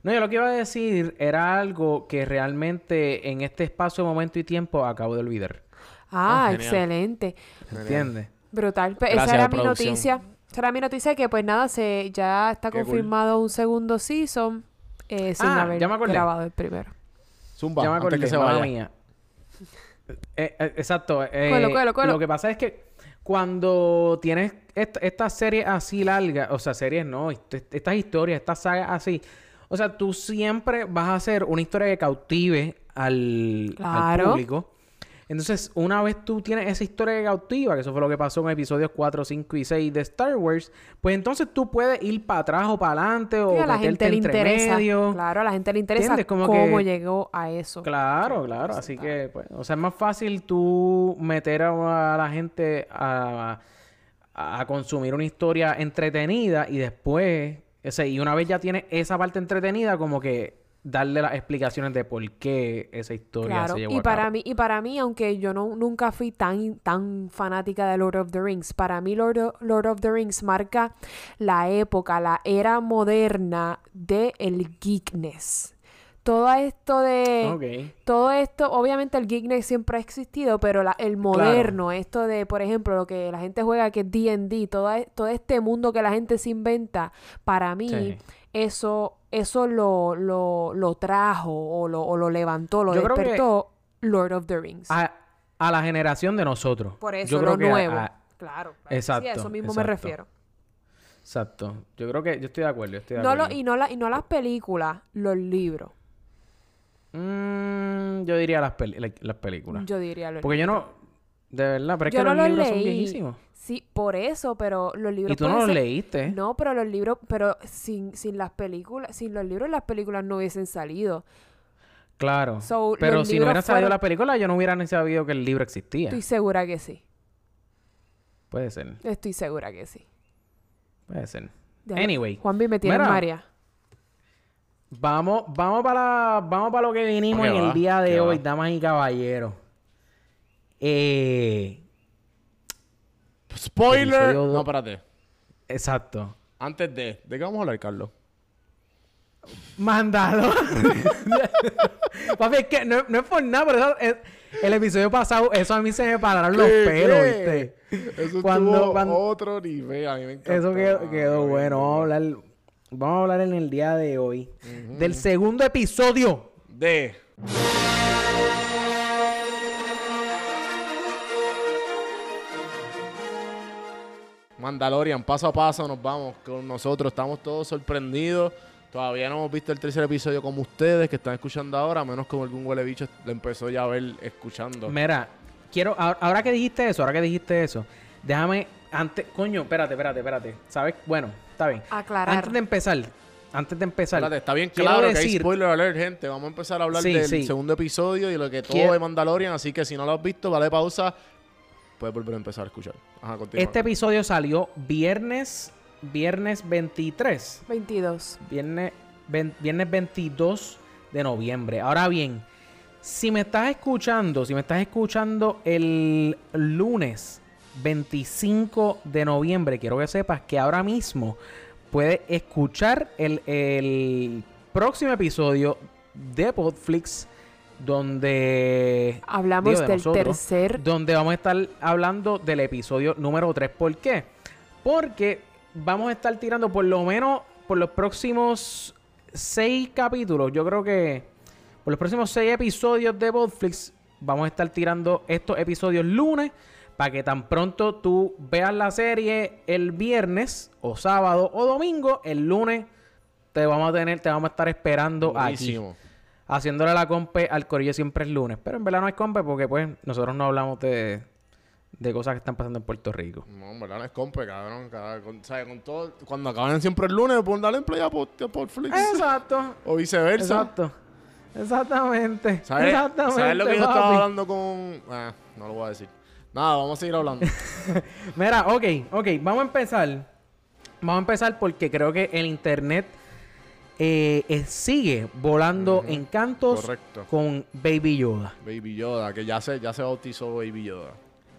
No, yo lo que iba a decir era algo que realmente en este espacio, momento y tiempo acabo de olvidar. Ah, genial. excelente. ¿Entiendes? Brutal. Pues esa era mi noticia. Esa era mi noticia que pues nada, se ya está Qué cool. confirmado un segundo season eh, sin Ah, haber ya me acordé. grabado el primero. Zumba, ya me antes acordé, que se vaya. mía. Eh, eh, exacto. eh, Cuelo, cuelo, cuelo. Lo que pasa es que cuando tienes est- estas series así largas, o sea, series no, est- estas historias, estas sagas así, o sea, tú siempre vas a hacer una historia que cautive al, al Claro. público. Entonces, una vez tú tienes esa historia que cautiva, que eso fue lo que pasó en episodios 4, 5 y 6 de Star Wars, pues entonces tú puedes ir para atrás o para adelante o Sí, a la gente le entre interesa. medio. Claro, a la gente le interesa cómo que- llegó a eso. Claro, claro. Así que, pues, o sea, es más fácil tú meter a, a la gente a, a consumir una historia entretenida y después, o sea, y una vez ya tienes esa parte entretenida, como que darle las explicaciones de por qué esa historia Claro, se llevó y a para cabo. mí, y para mí, aunque yo no, nunca fui tan, tan fanática de Lord of the Rings, para mí Lord of, Lord of the Rings marca la época, la era moderna de el geekness. Todo esto de... Todo esto, obviamente el geekness siempre ha existido, pero la- el moderno, esto de, por ejemplo, lo que la gente juega que es D&D, todo, e- todo este mundo que la gente se inventa, para mí Sí. Eso, eso lo, lo, lo trajo o lo, o lo levantó, lo Yo despertó Lord of the Rings. A, a la generación de nosotros. por eso, Yo creo lo que nuevo. a- claro, claro. Exacto, Sí, a eso mismo me exacto. refiero. exacto. Yo creo que yo estoy de acuerdo. yo Estoy de No lo, y, no la, y no las películas, los libros. Mm, yo diría las, peli- la- las películas. Yo diría los Porque yo no... De verdad, pero es que no los libros son viejísimos. Sí, por eso, pero los libros Y tú no los ser- leíste. No, pero los libros, pero sin, sin las películas, sin los libros las películas no hubiesen salido. Claro. So, pero si no hubiera salido fueron- la película, yo no hubiera ni sabido que el libro existía. Estoy segura que sí. Puede ser. Estoy segura que sí. Puede ser. Anyway. Juanvi me tiene Mira. María. Vamos, vamos para vamos para lo que vinimos ¿Qué en va? el día de ¿Qué hoy, va? damas y caballeros. Eh, Spoiler. Episodio No, espérate. exacto. Antes de, ¿de qué vamos a hablar, Carlos? Mandalo. Papi, es que no, no es por nada, pero eso- es- el episodio pasado, eso a mí se me pararon los pelos. ¿viste? Eso Cuando- cuando- otro nivel. A mí me encantó. Eso quedó, bueno. Vamos a hablar, vamos a hablar en el día de hoy del segundo episodio. De. Mandalorian, paso a paso nos vamos con nosotros. Estamos todos sorprendidos. Todavía no hemos visto el tercer episodio como ustedes que están escuchando ahora, a menos como algún huele bicho lo empezó ya a ver escuchando. Mira, quiero, ahora, ahora que dijiste eso, ahora que dijiste eso, déjame, antes, coño, espérate, espérate, espérate. ¿Sabes? Bueno, está bien. Aclarar. Antes de empezar, antes de empezar, Espérate, está bien claro que hay spoiler alert, gente. Vamos a empezar a hablar Sí, del sí. segundo episodio y lo que todo Quiero- de Mandalorian. Así que si no lo has visto, vale pausa. Puedes volver a empezar a escuchar. Ajá, continúa. este episodio salió viernes, viernes 23, 22. viernes, ven- viernes 22 de noviembre. Ahora bien, si me estás escuchando, si me estás escuchando el lunes 25 de noviembre, quiero que sepas que ahora mismo puedes escuchar el, el próximo episodio de Podflix donde Hablamos digo, de del nosotros, tercer. donde vamos a estar hablando del episodio número 3. ¿Por qué? Porque vamos a estar tirando por lo menos por los próximos seis capítulos. Yo creo que por los próximos seis episodios de Podflix vamos a estar tirando estos episodios lunes para que tan pronto tú veas la serie el viernes o sábado o domingo, el lunes te vamos a tener, te vamos a estar esperando aquí Buenísimo. Haciéndole la compe al corillo siempre es lunes. Pero en verdad no hay compe porque pues nosotros no hablamos de, de cosas que están pasando en Puerto Rico. No, en verdad no es compe, cabrón. cada- con, ¿sabes? con todo, cuando acaban siempre el lunes, pueden darle en play a por, a Portflix. Exacto. O viceversa. Exacto. Exactamente. ¿Sabes? Exactamente. ¿Sabes lo que yo estaba hablando con...? Ah, no lo voy a decir. Nada, vamos a seguir hablando. Mira, ok, ok, vamos a empezar. Vamos a empezar porque creo que el internet eh, eh, sigue volando Ujú, encantos Correcto. con Baby Yoda. Baby Yoda, que ya se, ya se bautizó Baby Yoda.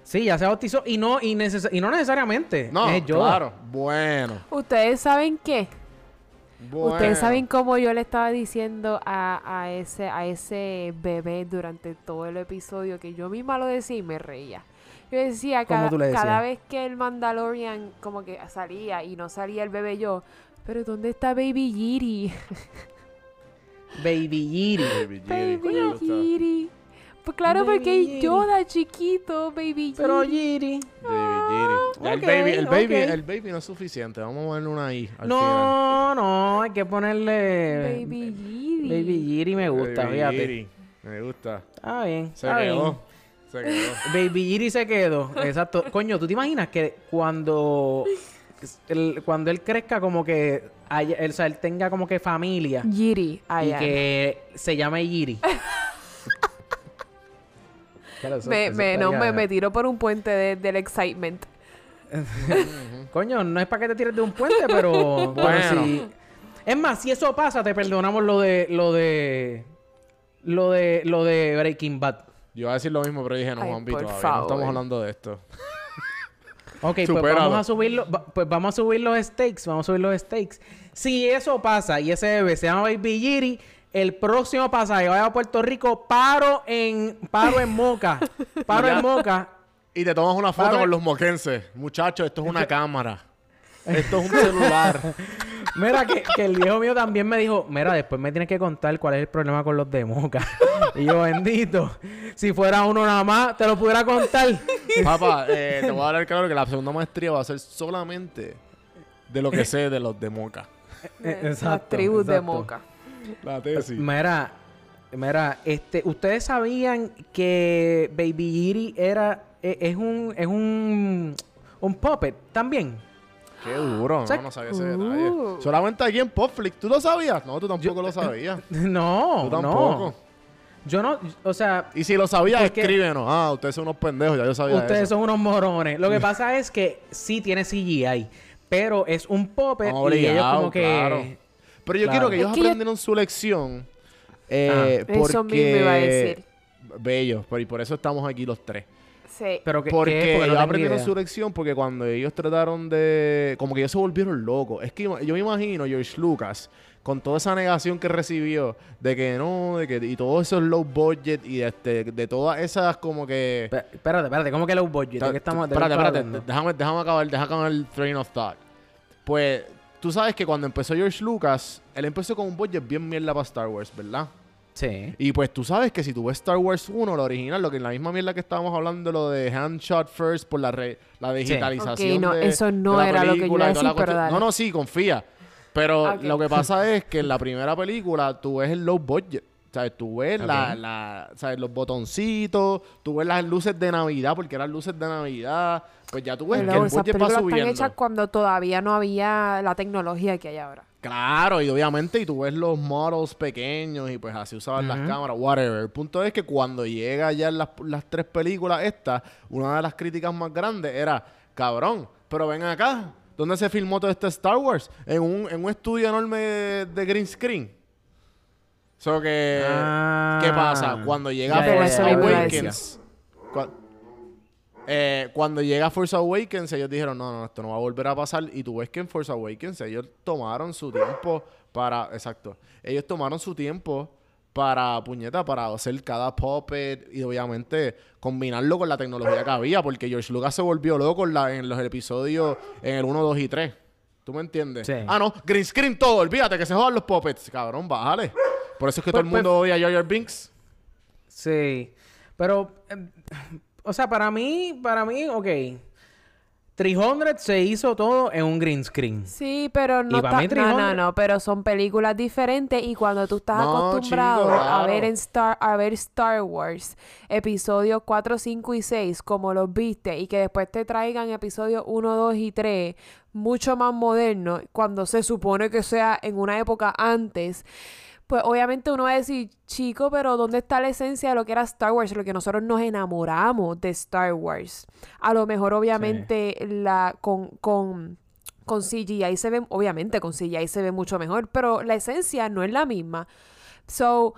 Sí, ya se bautizó y no, y, neces- y no necesariamente No, es Yoda. claro. Bueno. ¿Ustedes saben qué? bueno. Ustedes saben cómo yo le estaba diciendo a, a ese a ese bebé durante todo el episodio que yo misma lo decía y me reía. Yo decía ¿Cómo cada, cada vez que el Mandalorian como que salía y no salía el bebé yo, pero ¿dónde está Baby Yiri? Baby Yiri. Baby Yiri, Baby. Yiri. Pues claro, Baby porque hay Yiri. Yoda chiquito, Baby Pero Yiri. Yiri. Baby Yiri. Ya el baby, el baby, el baby no es suficiente. Vamos a ponerle una I al final. No, no, hay que ponerle. Baby Yiri. Baby Yiri me gusta, Baby fíjate. Yiri. Me gusta. Está bien. Se está quedó. bien. Se quedó. Baby Yiri se quedó. Exacto. Coño, ¿tú te imaginas que cuando. El- cuando él crezca, como que. haya- él, o sea, él tenga como que familia. Yiri. y allá. que se llame Yiri. Claro, eso- Me, eso me, no, me, me tiro por un puente de- del excitement. Coño, no es para que te tires de un puente, pero. Bueno. pero si, Es más, si eso pasa, te perdonamos lo de. lo de. lo de. lo de Breaking Bad. Yo iba a decir lo mismo, pero dije, no, Ay, por todavía no estamos hablando de esto. Ok, pues vamos a subirlo, va- pues vamos a subir los stakes, vamos a subir los stakes. Si eso pasa y ese bebé se llama Baby Giri, el próximo pasaje vaya a Puerto Rico, paro en, paro en Moca, paro en Moca. Y te tomas una foto con los moquenses. Muchachos, esto es una cámara. Esto es un celular. Mira, que, que el viejo mío también me dijo, mira, después me tienes que contar cuál es el problema con los de Moca. y yo, bendito, si fuera uno nada más, te lo pudiera contar. Papá, eh, te voy a dar claro que la segunda maestría va a ser solamente de lo que sé de los de Moca. Eh, Las exacto, tribus de exacto. Moca. La tesis. Mira, mira, este, ¿ustedes sabían que Baby Giri era, e- es un, es un, un puppet también? Qué duro, no, no sabía ese detalle. Uh. Solamente aquí en Popflix. ¿Tú lo sabías? No, tú tampoco lo sabías. No, Tú tampoco. no. Yo no, o sea, Y si lo sabías, Porque- escríbenos. Ah, ustedes son unos pendejos, ya yo sabía ustedes eso. son unos morones. Lo que pasa es que sí tiene CGI, pero es un puppet y ellos como que... claro. Pero yo Claro. quiero que Es ellos yo- aprendieron su lección. Eh, porque... Eso mismo iba a decir. Bello, pero y por eso estamos aquí los tres. Sí. Pero que, Porque ¿qué? ellos no aprendieron su lección porque cuando ellos trataron de... Como que ellos se volvieron locos. Es que yo me imagino George Lucas con toda esa negación que recibió de que no, de que... Y todos esos low budget y de, este, de todas esas como que... Espérate, espérate, ¿cómo que low budget? ¿De qué estamos de qué espérate, estamos espérate. déjame acabar, déjame acabar el train of thought. Pues, tú sabes que cuando empezó George Lucas, él empezó con un budget bien mierda para Star Wars, ¿verdad? Sí. Y pues tú sabes que si tú ves Star Wars 1, la original, lo que en la misma mierda que estábamos hablando, lo de handshot first por la, re- la digitalización. Ok, no, de- eso no de la era lo que yo iba a decir, pero dale. No, no, sí, confía. Pero Ok. lo que pasa es que en la primera película tú ves el low budget. ¿Sabes? Tú ves la, la- ¿sabes? los botoncitos, tú ves las luces de Navidad, porque eran luces de Navidad. Pues ya tú ves que el budget va películas están subiendo. hechas cuando todavía no había la tecnología que hay ahora. Claro, y obviamente, y tú ves los models pequeños y pues así usaban las cámaras, whatever. El punto es que cuando llega ya las, las tres películas estas, una de las críticas más grandes era, cabrón, pero ven acá, ¿dónde se filmó todo este Star Wars? En un, en un estudio enorme de, de green screen. So que, Ah. ¿qué pasa? Cuando llega ya, Force. Awakens, eh, cuando llega Force Awakens, ellos dijeron, no, no, esto no va a volver a pasar. Y tú ves que en Force Awakens ellos tomaron su tiempo para... Exacto. Ellos tomaron su tiempo para, puñeta, para hacer cada puppet y obviamente combinarlo con la tecnología que había. Porque George Lucas se volvió loco en, la- en los episodios, en el 1, 2 y 3. ¿Tú me entiendes? Sí. Ah, no, green screen todo. Olvídate que se jodan los puppets. Cabrón, bájale. Por eso es que todo Pues- el mundo odia a Jar Jar Binks. Sí. Pero, eh, o sea, para mí, para mí, ok. 300 se hizo todo en un green screen. Sí, pero no Y para está... mí No, 300 no, no, pero son películas diferentes y cuando tú estás No, acostumbrado chico, a claro. ver en Star a ver Star Wars episodios 4, 5 y 6 como los viste y que después te traigan episodios 1, 2 y 3 mucho más modernos cuando se supone que sea en una época antes pues obviamente uno va a decir, chico, pero ¿dónde está la esencia de lo que era Star Wars? Lo que nosotros nos enamoramos de Star Wars. A lo mejor, obviamente, la con, con, con CGI se ve, obviamente con CGI se ve mucho mejor, pero la esencia no es la misma. So,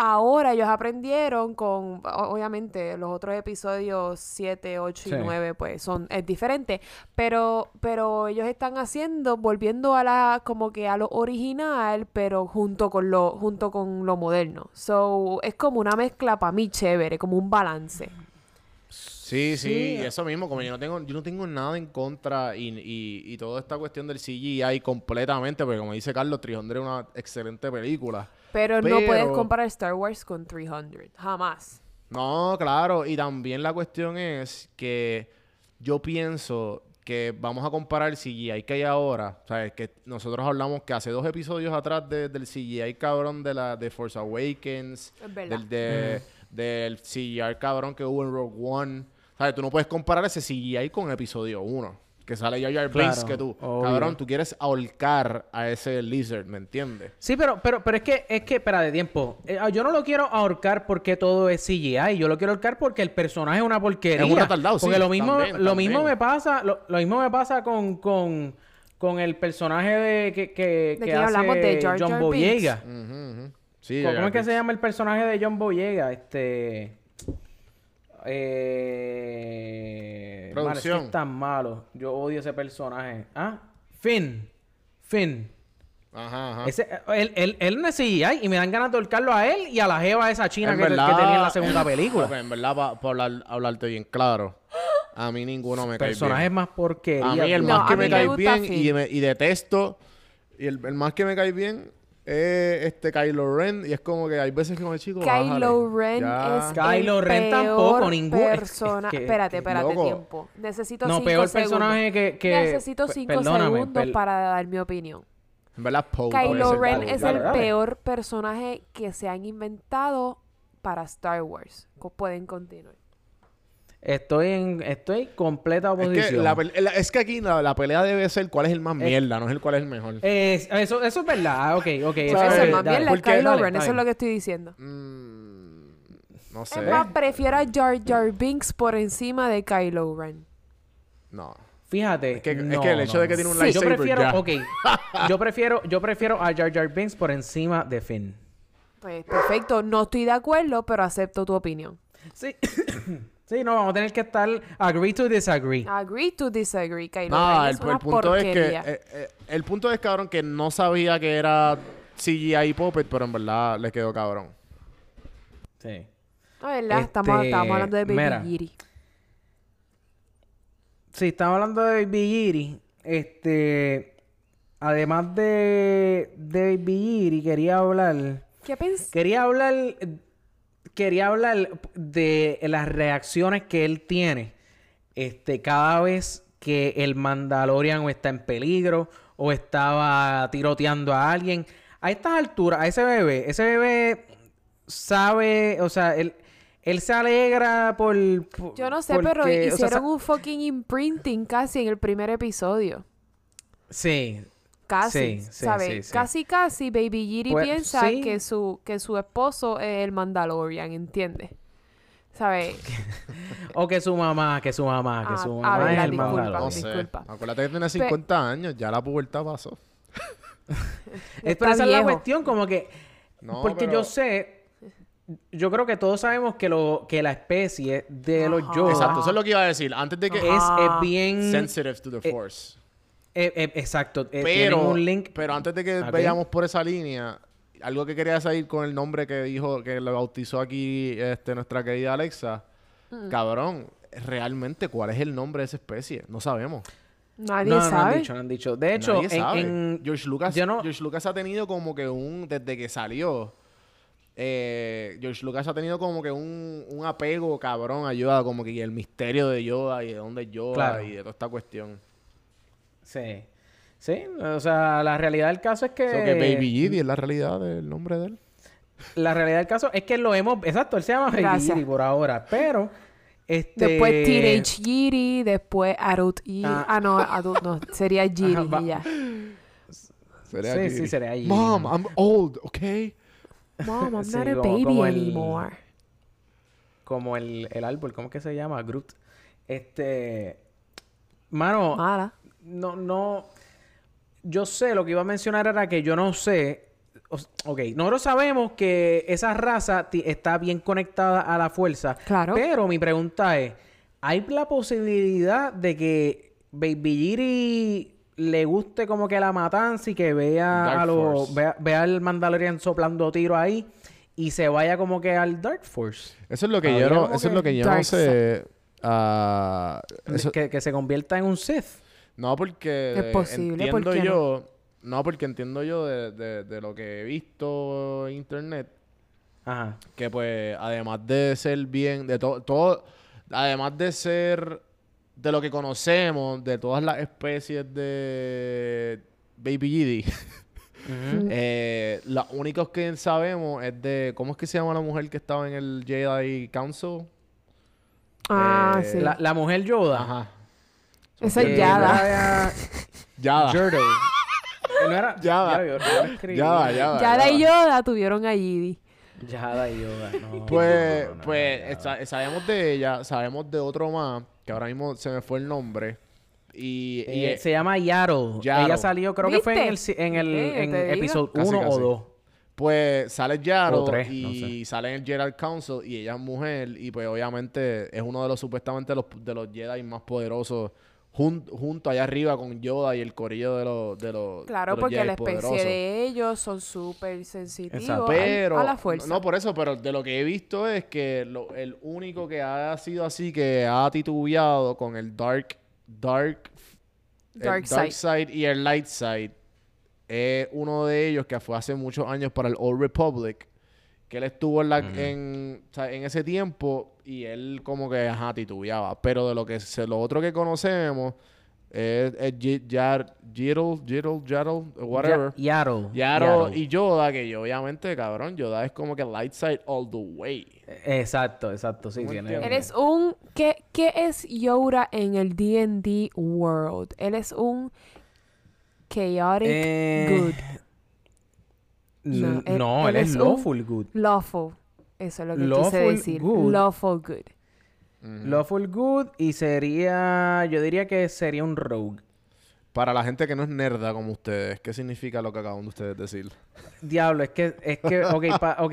ahora ellos aprendieron con, obviamente, los otros episodios 7, 8 y Sí. 9, pues son, es diferente, pero, pero ellos están haciendo, volviendo a la, como que a lo original, pero junto con lo, junto con lo moderno. So, es como una mezcla para mí chévere, como un balance. Sí, sí, Sí. y eso mismo, como yo no tengo, yo no tengo nada en contra y, y, y toda esta cuestión del CGI completamente, porque como dice Carlos, 300 es una excelente película. Pero, no puedes comparar Star Wars con 300, jamás. No, claro, y también la cuestión es que yo pienso que vamos a comparar el CGI que hay ahora, ¿sabes? Que nosotros hablamos que hace dos episodios atrás de- del CGI cabrón de la de Force Awakens, del, de, del CGI cabrón que hubo en Rogue One. ¿Sabes? Tú no puedes comparar ese CGI con episodio 1. Que sale Jar Jar Binks Claro, que tú. obvio. Cabrón, tú quieres ahorcar a ese lizard, ¿me entiendes? Sí, pero, pero, pero es que, es que, espera, de tiempo. Eh, yo no lo quiero ahorcar porque todo es CGI. Yo lo quiero ahorcar porque el personaje es una porquería. Es un retardado, sí, Porque lo mismo, también, lo mismo me pasa, lo, lo mismo me pasa con, con, con el personaje de que, que, ¿De que quién hace hablamos? ¿De Jar John Jar Boyega. Sí, ¿Cómo Jar es que se llama el personaje de John Boyega? Este. Eh. mano, es que Producción. es tan malo. Yo odio ese personaje. ¿Ah? Finn. Finn. Ajá, ajá. Ese, él, él, él no es CGI y me dan ganas de ahorcarlo a él y a la jeva esa china que, tenía en la segunda película. Ok, en verdad, para hablar, hablarte bien claro, a mí ninguno me cae bien. más porquería. A mí el. No, más que me me cae bien y, me- y detesto, y el, el más que me cae bien es este Kylo Ren, y es como que hay veces que como chico, Kylo bájale, Ren ya". es Kylo el Ren tampoco, peor ningún- es- es persona. que- espérate, espérate, loco. tiempo. Necesito No, cinco peor segundos. personaje que... que Necesito cinco perdóname, segundos per- para dar mi opinión. En verdad, Poe Kylo ser Ren es dale, el dale. peor personaje que se han inventado para Star Wars. Pueden continuar. Estoy en... Estoy completa Es oposición. que, la pel- la- es que aquí la, la pelea debe ser cuál es el más mierda, no es el cuál es el mejor. Es- eso, eso es verdad. Ok, ok. ¿Sabes? Eso es más dale, bien la porque- Kylo Ren, eso es lo que estoy diciendo. Mm, no sé. Es más, prefiero a Jar Jar Binks por encima de Kylo Ren. No. Fíjate. Es que- es que el hecho no, de que tiene un Sí, Yo lightsaber, prefiero... ya. Ok. yo prefiero... Yo prefiero a Jar Jar Binks por encima de Finn. Pues perfecto, no estoy de acuerdo, pero acepto tu opinión. Sí. Sí, no, vamos a tener que estar... Agree to disagree. Agree to disagree. Kylo No, Ren el, es una el punto es que porquería. eh, eh, el punto es cabrón que no sabía que era CGI Puppet, pero en verdad le quedó cabrón. Sí. No, ¿verdad? Estamos, Este, estamos hablando de Baby mira. Giri. Sí, estamos hablando de Baby Giri. Este... Además de, de Baby Giri, quería hablar... ¿Qué pensás? Quería hablar. Quería hablar de las reacciones que él tiene. Este, cada vez que el Mandalorian o está en peligro o estaba tiroteando a alguien. A estas alturas, a ese bebé, ese bebé sabe, o sea, él, él se alegra por. por- Yo no sé, pero porque, o sea, hicieron un fucking imprinting casi en el primer episodio. Sí, Casi, Sí, sí, ¿sabes? sí, sí. Casi, casi Baby Giri Pues, piensa sí. que su que su esposo es el Mandalorian, ¿entiendes? ¿Sabes? o que su mamá, que su mamá, que Ah, su mamá es el disculpa. Mandalorian. No sé. disculpa. Acuérdate que tiene 50 años, ya la pubertad pasó. Es, pero esa es la cuestión, como que No, Porque pero- yo sé, yo creo que todos sabemos que lo que la especie de los. Yoda Exacto, eso es lo que iba a decir. Antes de que es, bien sensitive to the eh, force. eh, eh, exacto, eh, pero, un link pero antes de que Ok. vayamos por esa línea, algo que quería salir con el nombre que dijo, que lo bautizó aquí este, nuestra querida Alexa. Mm. Cabrón, realmente, ¿cuál es el nombre de esa especie? No sabemos. Nadie no, no han sabe. dicho, no han dicho. De hecho, Nadie en, sabe. en- George Lucas, yo no- George Lucas ha tenido como que un, desde que salió, eh, George Lucas ha tenido como que un, un apego cabrón a Yoda, como que el misterio de Yoda y de dónde es Yoda Claro. y de toda esta cuestión. Sí. Sí, o sea, la realidad del caso es que, O sea, que Baby Gidi es la realidad del nombre de él. la realidad del caso es que lo hemos, exacto, él se llama Baby. Giri por ahora, pero este Después Teenage Giri, después Adult Giri. Ah. Ah, no, Adult no, sería Giri Ajá, va- y ya. Sería Sí, sí, sería. Mom, I'm old, okay? Mom, I'm Sí, not a como- baby como el- anymore. como el, el árbol, ¿cómo es que se llama? Groot. Este, mano, Mala. No, no. Yo sé, lo que iba a mencionar era que yo no sé. Ok, nosotros sabemos que esa raza está bien conectada a la fuerza. Claro. Pero mi pregunta es: ¿hay la posibilidad de que Baby Giri le guste como que la matanza y que vea Dark a los. Vea, vea al Mandalorian soplando tiro ahí y se vaya como que al Dark Force? Eso es lo que yo no, eso es lo que yo no sé. ah, eso- Que, que se convierta en un Sith. No, porque Es posible, entiendo ¿por qué no? yo, no? porque entiendo yo de, de- de lo que he visto en internet, Ajá. que pues además de ser bien, de to- todo, además de ser de lo que conocemos, de todas las especies de Baby Gidi, Ujú. eh, los únicos que sabemos es de, ¿cómo es que se llama la mujer que estaba en el Jedi Council? Ah, Eh, sí. la, la mujer Yoda. Ajá. Esa es Yada. Yada. No era... Yada. Yada, Yada. Yada y Yoda tuvieron a Giri. Yada y Yoda. No, Pues, no, no, no, pues sa- sabemos de ella, sabemos de otro más, que ahora mismo se me fue el nombre. Y, y Eh, eh, se llama. Yaddle. Ella salió, creo que fue en el, en el en episodio Casi, 1 o casi. 2. pues sale Yaro tres, y no sé. sale en el Jedi Council y ella es mujer y pues obviamente es uno de los supuestamente los, de los Jedi más poderosos jun- junto allá arriba con Yoda y el corillo de los de los Claro, de los porque Jedi la especie poderosos. de ellos son súper sensitivos Pero, a la fuerza. no por eso, pero de lo que he visto es que lo- el único que ha sido así, que ha titubeado con el Dark, Dark, el Dark dark side. side y el Light Side, es uno de ellos que fue hace muchos años para el Old Republic, que él estuvo en, la, en, o sea, en ese tiempo y él como que, ajá, titubeaba. Pero de lo que se, lo otro que conocemos es, es Jiddle, Jaddle, whatever. Ya- Yaddle. Yaro Yaddle. y Yoda, que yo obviamente, cabrón, Yoda es como que light side all the way. Exacto, exacto. Sí, ¿Cómo tiene. Él es un... ¿qué, ¿Qué es Yoda en el D&D world? Él es un chaotic Eh, good. N- No, él- No, él, él es lawful good. Lawful. Eso es lo que quise Lawful decir. good. Lawful good. Lawful good y sería. Yo diría que sería un rogue. Para la gente que no es nerda como ustedes, ¿qué significa lo que acaban de ustedes decir? Diablo, es que. Es que ok, pa- ok.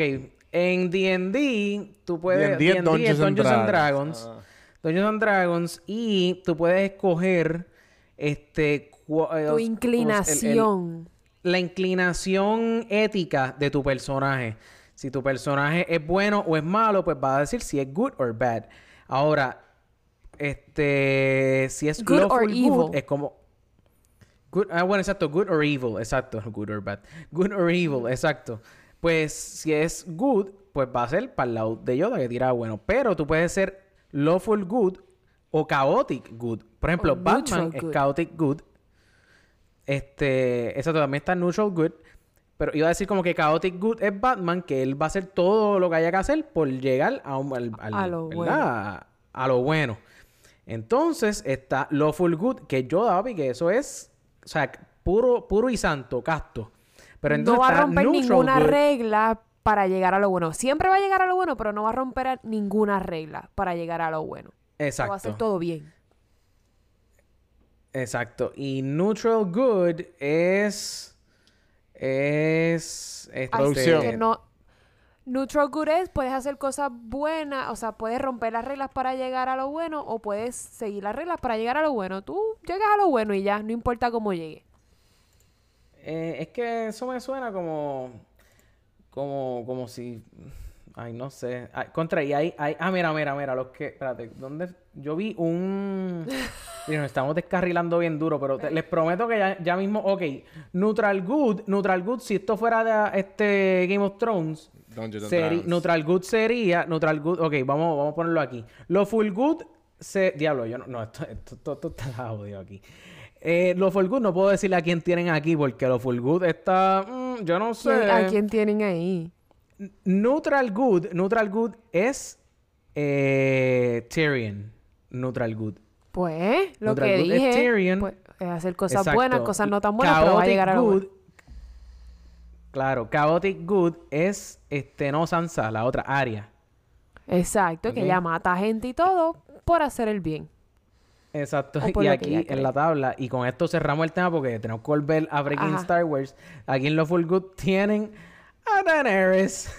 En DD, tú puedes. D&D Dungeons Dungeons and Dragons. Ah. Dungeons and Dragons. Y tú puedes escoger. Este. cu- eh, Tu os- el- el- inclinación. La inclinación ética de tu personaje. Si tu personaje es bueno o es malo, pues va a decir si es good or bad. Ahora, este, si es Good or lawful good, evil. es como good, ah, bueno, exacto, good or evil, exacto, good or bad. Good or evil, exacto. Pues si es good, pues va a ser para el lado de Yoda que tira bueno, pero tú puedes ser lawful good o chaotic good. Por ejemplo, Batman es good. chaotic good. Este, eso también está neutral good. Pero iba a decir como que chaotic good es Batman, que él va a hacer todo lo que haya que hacer por llegar a, un- al, al- A lo ¿verdad? A lo bueno. Entonces está Lawful Good, que es Yoda, papi, que eso es, o sea, puro, puro y santo, casto. Pero entonces no va a romper ninguna Good. regla para llegar a lo bueno. Siempre va a llegar a lo bueno, pero no va a romper ninguna regla para llegar a lo bueno. Exacto. va a hacer todo bien. Exacto. Y Neutral Good es. Es. este, Producción. Que no, neutral good es, puedes hacer cosas buenas, o sea, puedes romper las reglas para llegar a lo bueno o puedes seguir las reglas para llegar a lo bueno. Tú llegas a lo bueno y ya, no importa cómo llegue. Eh, es que eso me suena como. Como, como si. Ay, no sé. Ay, contra, y hay, hay. Ah, mira, mira, mira. Los que. Espérate, ¿dónde? Yo vi un. Mira, nos estamos descarrilando bien duro, pero te- les prometo que ya, ya mismo. Ok. Neutral Good. Neutral Good, si esto fuera de este Game of Thrones. Seri- neutral Good sería. Neutral Good. Ok, vamos, vamos a ponerlo aquí. Lo Full Good. Se, diablo, yo no. No, esto, esto, esto- esto está jodido aquí. Eh, lo Full Good no puedo decirle a quién tienen aquí porque lo Full Good está. mm, yo no sé. ¿Quién- ¿A quién tienen ahí? Neutral Good. Neutral Good es. Eh, Tyrion. Neutral Good. Pues, lo Neutral que good es dije, Tyrion. pues, es hacer cosas Exacto. buenas, cosas no tan buenas, pero va a chaotic llegar a lo good, bueno. Claro, Chaotic Good es este no Sansa, la otra área. Exacto, Ok. que ella mata gente y todo por hacer el bien. Exacto. Y aquí en la tabla, y con esto cerramos el tema porque tenemos que volver a Breaking Ajá. Star Wars. Aquí en Lo Full Good tienen a Daenerys.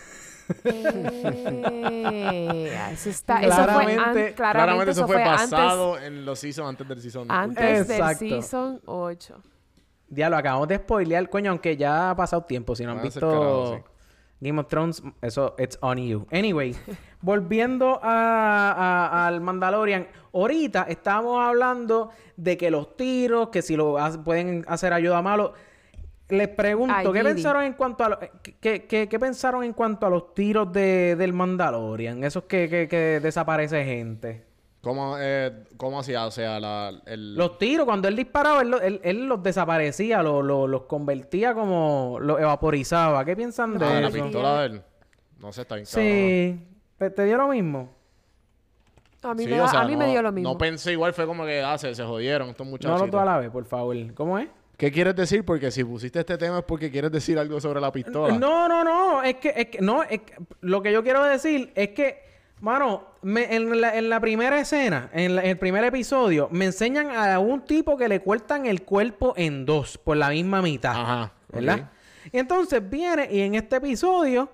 Eh, eso está, eso fue an- Claramente- claramente, Claramente eso fue antes, basado en los seasons antes del season. antes del season 8. Diablo, acabamos de spoilear, coño, aunque ya ha pasado tiempo. Si no han visto sí. Game of Thrones, eso, it's on you. Anyway, volviendo a, a- al Mandalorian, ahorita estábamos hablando de que los tiros, que si lo ha- pueden hacer ayuda a malo. Les pregunto, Ay, ¿qué pensaron en cuanto a lo- eh, qué, qué- qué pensaron en cuanto a los tiros de, del Mandalorian? Esos que, que, que desaparece gente. ¿Cómo, eh, ¿Cómo hacía? O sea, la, el... Los tiros, cuando él disparaba, él, él- él los desaparecía, lo- lo- los convertía como... los evaporizaba. ¿Qué piensan de Ah, la eso? pistola de él. No sé, está bien. Sí. ¿Te, te dio lo mismo? A mí, Sí, me, o da- sea, a mí no, me dio lo mismo. No pensé igual, fue como que ah, se, se jodieron estos No muchachos. lo tú a la vez, por favor. ¿Cómo es? ¿Qué quieres decir? Porque si pusiste este tema es porque quieres decir algo sobre la pistola. No, no, no. Es que, es que no, es que- lo que yo quiero decir es que Mano, me- en, la, en la primera escena, en, la- en el primer episodio, me enseñan a un tipo que le cortan el cuerpo en dos, por la misma mitad. Ajá. ¿Verdad? Y entonces viene y en este episodio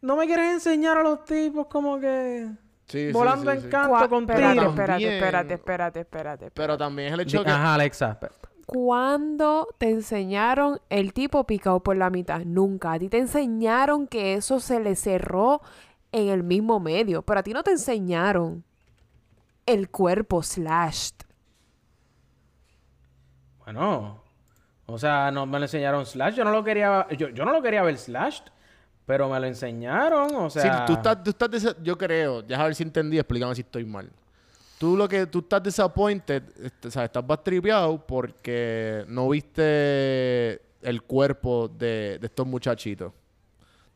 no me quieres enseñar a los tipos como que Sí, sí, volando sí, en sí. canto Cua- con espérate, espérate, espérate, espérate, espérate. Pero también es el hecho que... Ajá, Alexa. ¿Cuándo te enseñaron el tipo picado por la mitad? Nunca. A ti te enseñaron que eso se le cerró en el mismo medio, pero a ti no te enseñaron el cuerpo slashed. Bueno, o sea, no me lo enseñaron Slash. Yo no lo quería, yo, yo no lo quería ver Slash, pero me lo enseñaron. O Sí, sea, tú estás, tú estás yo creo, ya a ver si entendí, explícame si estoy mal. Tú lo que tú estás disappointed, este, o sea, estás bastripeado porque no viste el cuerpo de, de estos muchachitos.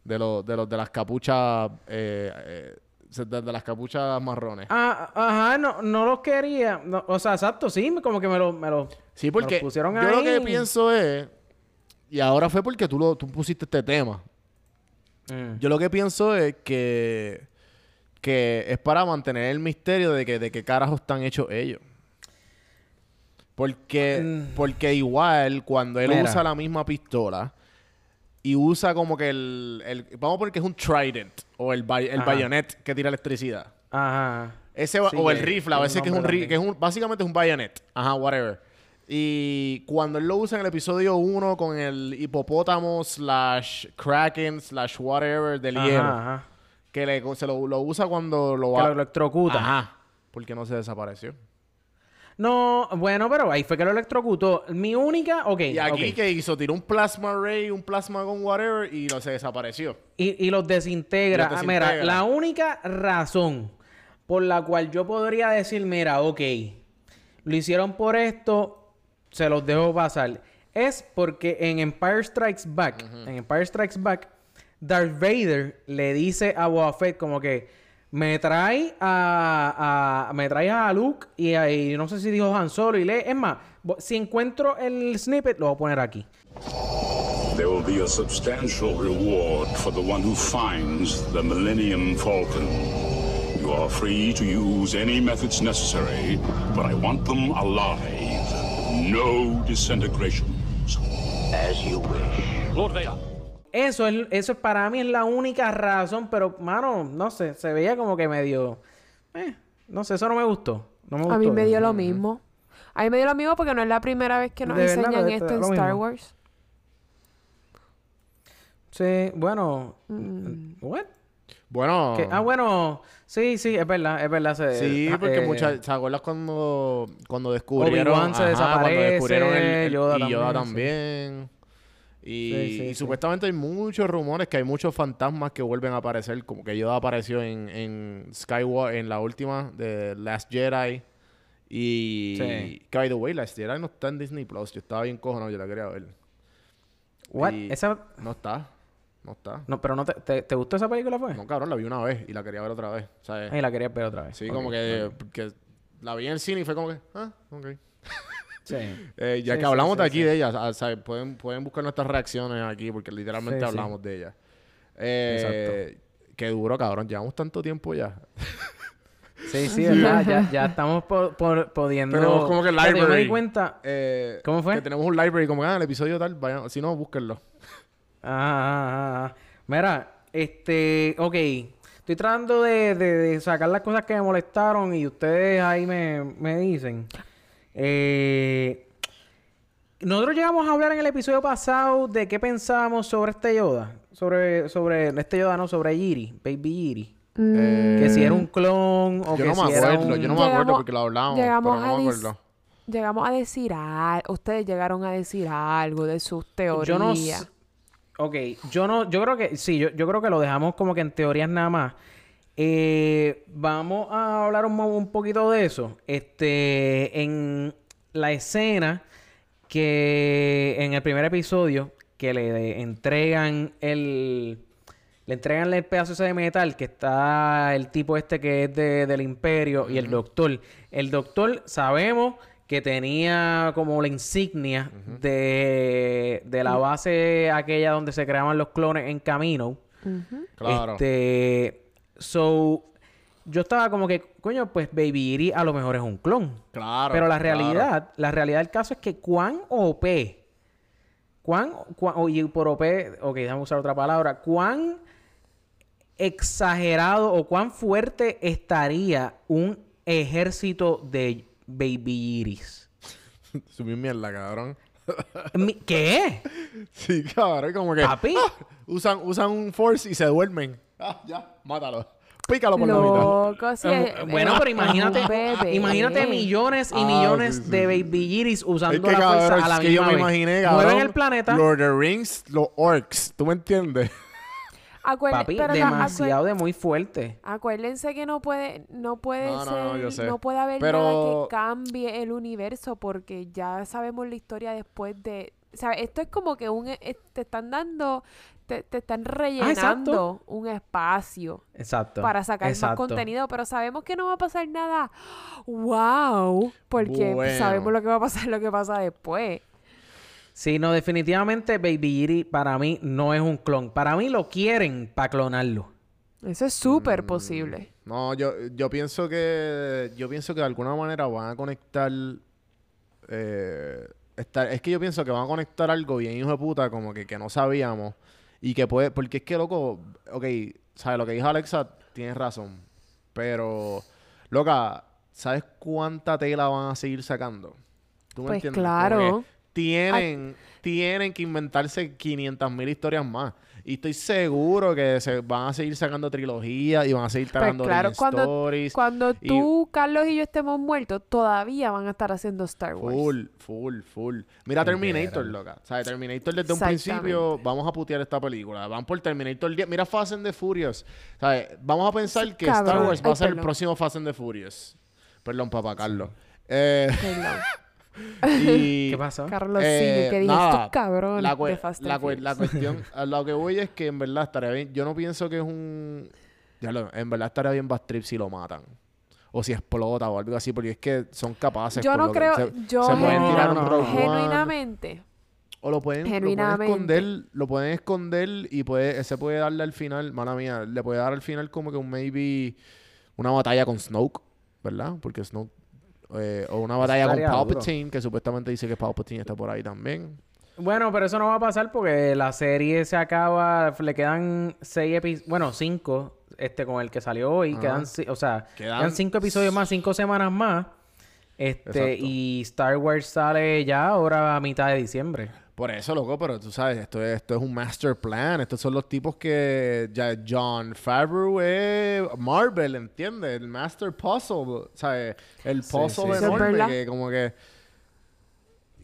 De los de los de las capuchas eh, eh, de, de las capuchas marrones. Ah, ajá, no, no los quería. No, o sea, exacto, sí, como que me lo, me lo, Sí, me porque lo pusieron yo lo que pienso es y ahora fue porque tú lo tú pusiste este tema. Mm. Yo lo que pienso es que, que es para mantener el misterio de que de qué carajos están hechos ellos. Porque, porque igual cuando él Mm. Mira. usa la misma pistola y usa como que el, el- vamos a poner que es un trident o el, el bayonet que tira electricidad. Ajá. Ese Sí, o el rifle, a veces que es un, que es un básicamente es un bayonet. Ajá, whatever. Y cuando él lo usa en el episodio 1 con el hipopótamo slash kraken slash whatever del hielo, Ajá, ajá. Que le, se lo, lo usa cuando lo Que va... lo electrocuta. Ajá. Porque no se desapareció. No, bueno, pero ahí fue que lo electrocutó. Mi única, ok. Y aquí ok. que hizo, tiró un plasma ray, un plasma con whatever y no se desapareció. Y, y los desintegra. Los Ah, Mira, la única razón por la cual yo podría decir, mira, ok, lo hicieron por esto, se los dejo pasar. Es porque en Empire Strikes Back, en Empire Strikes Back, Darth Vader le dice a Boba Fett como que me trae a, a- me trae a Luke y, a- y no sé si dijo Han Solo y le es más, si encuentro el snippet lo voy a poner aquí. There will be a substantial reward for the one who finds the Millennium Falcon. You are free to use any methods necessary, but I want them alive. No disintegrations. As you wish. Lord Vader. Eso es, eso es para mí es la única razón, pero mano, no sé, se veía como que medio, eh, no sé, eso no me gustó. No me A mí me dio lo mismo. A mí me dio lo mismo porque no es la primera vez que nos verdad, enseñan esto en Star mismo. Wars. Sí, bueno, Mm. what? Bueno. ¿Qué? Ah, bueno, sí, sí, es verdad, es verdad. se- Sí, ah, porque eh, muchas... ¿Se acuerdas cuando, cuando descubrieron... Obi-Wan se ajá, cuando descubrieron el, el- Yoda y Yoda también, también. Y, Sí, sí, y sí. supuestamente hay muchos rumores que hay muchos fantasmas que vuelven a aparecer, como que Yoda apareció en, en Skywalker, en la última de Last Jedi. Y Sí. que, by the way, Last Jedi no está en Disney Plus. Yo estaba bien cojonado, yo la quería ver. What? Y- Esa, No está. No está. no, pero no te, te, ¿te gustó esa película fue? No, cabrón, la vi una vez y la quería ver otra vez. ¿sabes? Ay, la quería ver otra vez. Sí, como que, que la vi en el cine y fue como que, ah, ok. Sí. Eh, ya Sí, que hablamos sí, de aquí sí. de ella, ah, ¿sabes? Pueden, pueden buscar nuestras reacciones aquí porque literalmente Sí, sí. hablamos de ella. Eh, Qué duro, cabrón. Llevamos tanto tiempo ya. Sí, sí, ¿verdad? Ya, ya estamos po- por- pudiendo... Tenemos como que Fíjate, Yo me library. di cuenta... Eh, ¿Cómo fue? Que tenemos un library como que, ah, el episodio tal, vayan, si no, búsquenlo. Ah, ah, ah. Mira, este, ok. Estoy tratando de, de- de sacar las cosas que me molestaron y ustedes ahí me, me dicen. Eh, nosotros llegamos a hablar en el episodio pasado de qué pensábamos sobre este Yoda. Sobre, sobre, este Yoda no, sobre Yiri, Baby Yiri. Eh, Que si era un clon o yo que no si me era acuerdo, un... yo no me acuerdo Llegamos- porque lo hablamos, llegamos pero a no me dis- acuerdo. Llegamos a decir algo. Ustedes llegaron a decir algo de sus teorías. Yo no Ok, yo no, yo creo que, sí, yo, yo creo que lo dejamos como que en teorías nada más. Eh, vamos a hablar un, un poquito de eso. Este, en la escena que en el primer episodio que le entregan el le entregan el pedazo ese de metal que está el tipo este que es de- del imperio y el doctor. El doctor sabemos que tenía como la insignia de, de la base aquella donde se creaban los clones en camino. Claro. Este, so, yo estaba como que, coño, pues Baby Iri a lo mejor es un clon. Claro. Pero la claro. realidad, la realidad del caso es que cuán OP, cuán, cuán o- y por OP, ok, déjame usar otra palabra, cuán exagerado o cuán fuerte estaría un ejército de Baby Iris. Subí mierda, cabrón. ¿Qué? Sí, cabrón, como que Papi. ¡ah! usan, usan un force y se duermen. Ah, ya, mátalo. Pícalo por la mitad. Loco, sí, Eh, es- bueno, pero imagínate, bebé. imagínate millones y Ah, millones sí, sí, de. Baby Iris usando Es que, la cabrón, fuerza a la es que yo misma me vez. imaginé, cabrón. Mueven el planeta. Lord of the Rings, los orcs. ¿Tú me entiendes? Acuérden- Papi, pero demasiado de muy fuerte. Acuérdense que no puede, no puede No, ser, no, puede haber Pero- nada que cambie el universo porque ya sabemos la historia después de, ¿sabes? Esto es como que un, eh, te están dando, te, te están rellenando un espacio Exacto. para sacar exacto. más contenido, pero sabemos que no va a pasar nada. ¡Wow! Porque Bueno. sabemos lo que va a pasar, lo que pasa después. Sí, no, definitivamente Baby Iri para mí no es un clon. Para mí lo quieren para clonarlo. Eso es súper Mm. posible. No, yo, yo pienso que. Yo pienso que de alguna manera van a conectar. eh, es que yo pienso que van a conectar algo bien hijo de puta, como que, que no sabíamos. Y que puede. Porque es que, loco. Ok, ¿sabes? Lo que dijo Alexa, tienes razón. Pero. Loca, ¿sabes cuánta tela van a seguir sacando? ¿Tú me Pues entiendes? Claro. tienen, tienen que inventarse 500 mil historias más. Y estoy seguro que se van a seguir sacando trilogías y van a seguir Pues tragando claro, cuando, stories. cuando y- tú, Carlos y yo estemos muertos, todavía van a estar haciendo Star Wars. Full, full, full. Mira Terminator, loca. O sea, Terminator desde un principio, vamos a putear esta película. Van por Terminator 10. Mira Fast and the Furious. O sea, vamos a pensar que Star. Wars va a ser el próximo Fast and the Furious. Perdón, papá Carlos. Eh, Perdón. y, ¿Qué pasó? Carlos Eh, sí, que estos cabrones la, cue- de Fast and la, cue- la Furious". cuestión, a lo que voy es que en verdad estaría bien. Yo no pienso que es un. Ya lo, en verdad estaría bien Bad Trip si lo matan. O si explota o algo así, porque es que son capaces. Yo con no lo que- creo, se- yo se pueden tirar un no, no, genuinamente, o lo pueden, lo pueden genuinamente. esconder, lo pueden esconder y puede, ese puede darle al final, mala mía, le puede dar al final como que un maybe una batalla con Snoke, ¿verdad? Porque Snoke eh, o una batalla con estaría duro. Palpatine, que supuestamente dice que Palpatine está por ahí también. Bueno, pero eso no va a pasar porque la serie se acaba, le quedan seis episodios, bueno, cinco, este con el que salió hoy, Ajá. quedan, o sea, Quedan- quedan cinco episodios más, cinco semanas más. Este, Exacto. y Star Wars sale ya ahora a mitad de diciembre. Por eso, loco, pero tú sabes, esto es, esto es un master plan. Estos son los tipos que ya John Favreau es Marvel, ¿entiendes? El master puzzle, ¿sabes? El puzzle sí, sí. Enorme que como que...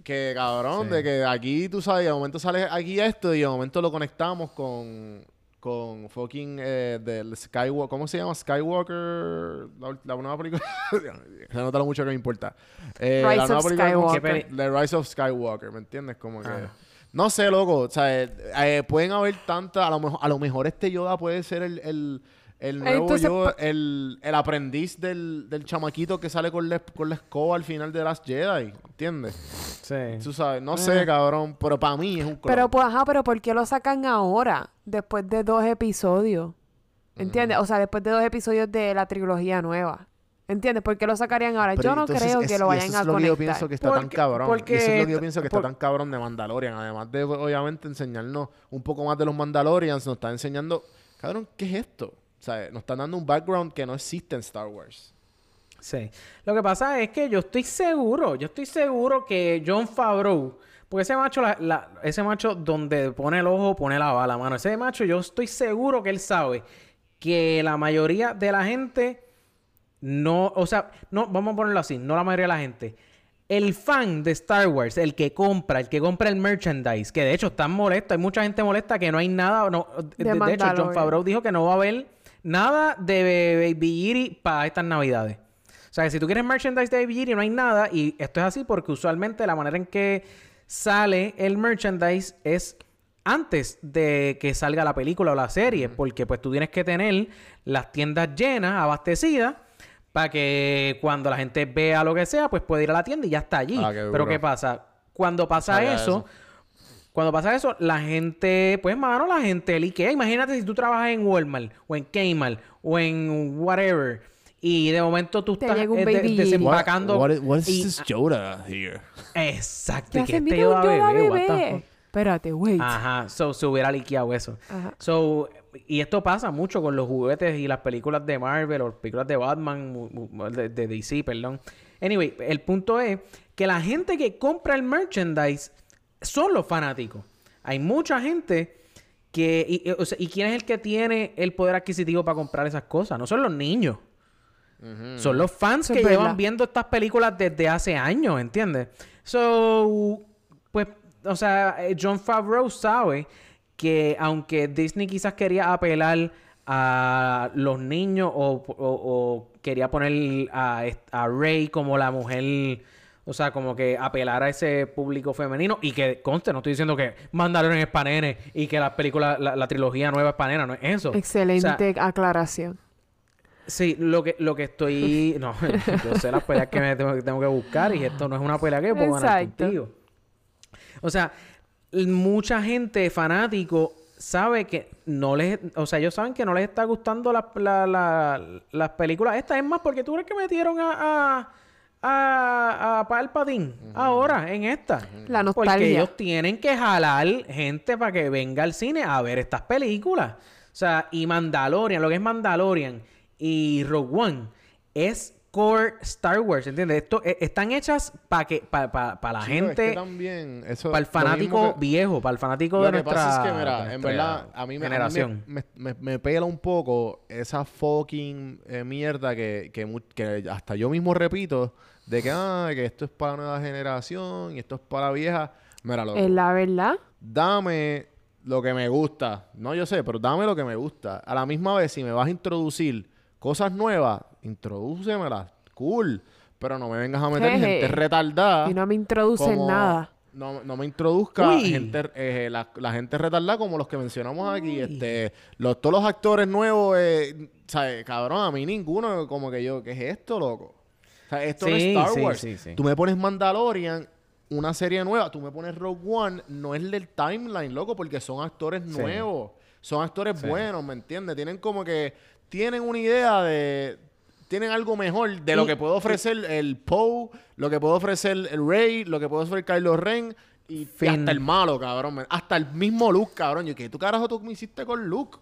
Que cabrón, Sí. de que aquí, tú sabes, de momento sale aquí esto y de momento lo conectamos con... Con fucking eh, del Skywalker... ¿Cómo se llama? Skywalker... La, la nueva película... se nota lo mucho que me importa. Eh, la Rise nueva of película Skywalker. The Rise of Skywalker, ¿me entiendes? Como que... Ah. No sé, loco. O sea, eh, eh, pueden haber tantas... A lo mejor, a lo mejor este Yoda puede ser el... el el nuevo Entonces, Yoda, el, el aprendiz del, del chamaquito que sale con la, con la escoba al final de Last Jedi, ¿entiendes? Sí. Tú sabes, no sé, cabrón, pero para mí es un clon. Pero pues, ajá, pero ¿por qué lo sacan ahora? Después de dos episodios. ¿Entiendes? O sea, después de dos episodios de la trilogía nueva. ¿Entiendes? ¿Por qué lo sacarían ahora? Pero yo no creo es- que lo vayan eso a es lo que yo pienso que está tan Porque- cabrón. porque- eso es lo que yo pienso que está tan cabrón de Mandalorian. Además de, obviamente, enseñarnos un poco más de los Mandalorians, nos está enseñando... Cabrón, ¿qué es esto? O sea, nos están dando un background que no existe en Star Wars. Sí. Lo que pasa es que yo estoy seguro, yo estoy seguro que John Favreau, porque ese macho, la- la- ese macho donde pone el ojo, pone la bala, mano. Ese macho, yo estoy seguro que él sabe que la mayoría de la gente no, o sea, no, vamos a ponerlo así, no la mayoría de la gente. El fan de Star Wars, el que compra, el que compra el merchandise, que de hecho están molestos, hay mucha gente molesta que no hay nada, no, de, de hecho John. Favreau dijo que no va a haber nada de Baby Yiri para estas navidades. O sea, que si tú quieres merchandise de Baby Yiri no hay nada y esto es así porque usualmente la manera en que sale el merchandise es antes de que salga la película o la serie, porque pues tú tienes que tener las tiendas llenas, abastecidas, para que cuando la gente vea lo que sea, pues puede ir a la tienda y ya está allí. Ah, qué Pero. ¿qué pasa? Cuando pasa eso. Cuando pasa eso, la gente, pues mano, la gente liquea. Imagínate si tú trabajas en Walmart o en Kmart o en whatever Y de momento tú Te estás un eh, de- Baby Yoda. desempacando. What, what is y- this Yoda here? Exacto. ¿Qué y hace? que este Yoda Yoda bebé, what the bebé. fuck. Espérate, wait. Ajá, so se hubiera liqueado eso. Ajá. So, y esto pasa mucho con los juguetes y las películas de Marvel o películas de Batman, de, de DC, perdón. Anyway, el punto es que la gente que compra el merchandise son los fanáticos. Hay mucha gente que... Y, y- o sea, ¿y quién es el que tiene el poder adquisitivo para comprar esas cosas? No son los niños. Son los fans Eso que llevan verdad. viendo estas películas desde hace años, ¿entiendes? So, pues, o sea, eh, John Favreau sabe que aunque Disney quizás quería apelar a los niños o, o- o quería poner a, a Rey como la mujer, o sea, como que apelar a ese público femenino y que conste, no estoy diciendo que Mandalorian es pa' nene y que la película, la, la trilogía nueva es pa' nena, no es eso. O sea, Excelente aclaración. Sí, lo que, lo que estoy... No, yo sé las peleas que me tengo, que tengo que buscar y esto no es una pelea que puedo ganar contigo. O sea, mucha gente fanático sabe que no les... O sea, ellos saben que no les está gustando la- la- la- las películas estas. Es más, porque tú crees que metieron a... a a, a Palpatine ahora en esta. La Porque nostalgia. ellos tienen que jalar gente para que venga al cine a ver estas películas. O sea, y Mandalorian, lo que es Mandalorian y Rogue One es core Star Wars, ¿entiendes? Esto eh, están hechas para que para la Chico, es que gente, también, eso, para el fanático que- viejo, para el fanático Lo de que nuestra pasa es que, mira, en verdad, a mí, me, a mí generación. me, me, me pela un poco esa fucking eh, mierda que, que hasta yo mismo repito de que, ah, que esto es para la nueva generación y esto es para la vieja. Mira, loco, Es la verdad. dame lo que me gusta. No, yo sé, pero dame lo que me gusta. A la misma vez, si me vas a introducir cosas nuevas, introdúcemelas. Cool. Pero no me vengas a meter Jeje. gente retardada. Y no me introducen como- nada. No, no me introduzca Uy. gente, eh, la, la gente retardada como los que mencionamos aquí. Este, los, todos los actores nuevos, eh, ¿sabes? Cabrón, a mí ninguno como que yo, ¿qué es esto, loco? O sea, esto no es Star Wars. sí, sí. Tú me pones Mandalorian, una serie nueva, tú me pones Rogue One, no es del timeline, loco, porque son actores nuevos. Son actores buenos, ¿me entiendes? Tienen como que, tienen una idea de, tienen algo mejor de lo que puede ofrecer el Poe, lo que puede ofrecer el Rey, lo que puede ofrecer Kylo Ren y, y hasta el malo, cabrón. Hasta el mismo Luke, cabrón. Yo, ¿qué tú carajo tú me hiciste con Luke?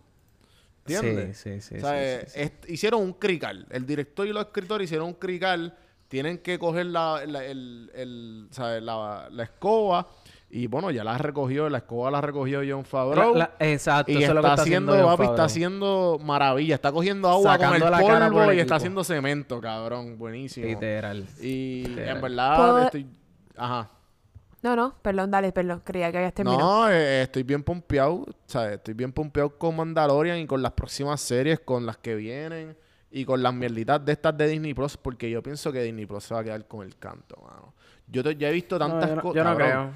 ¿Entiendes? Sí, sí, sí, O sí, sea, sí, eh, sí. hicieron un crical. El director y los escritores hicieron un crical. Tienen que coger la, la- el, el- ¿sabes? la, la escoba. Y bueno, ya la recogió. La escoba la recogió John Favreau. La- la- exacto, y eso es está, lo que está haciendo, haciendo papi, está haciendo maravilla. Está cogiendo agua Sacando con el la cara por polvo el y está haciendo cemento, cabrón. Buenísimo. Literal. Y Literal. en verdad ¿Puedo- estoy... Ajá. No, no, perdón, dale, perdón. Creía que habías terminado. No, eh, estoy bien pompeado, ¿sabes? Estoy bien pompeado con Mandalorian y con las próximas series, con las que vienen y con las mierditas de estas de Disney Plus, porque yo pienso que Disney Plus se va a quedar con el canto, mano. Yo te- ya he visto No, tantas yo no, cosas. yo no creo.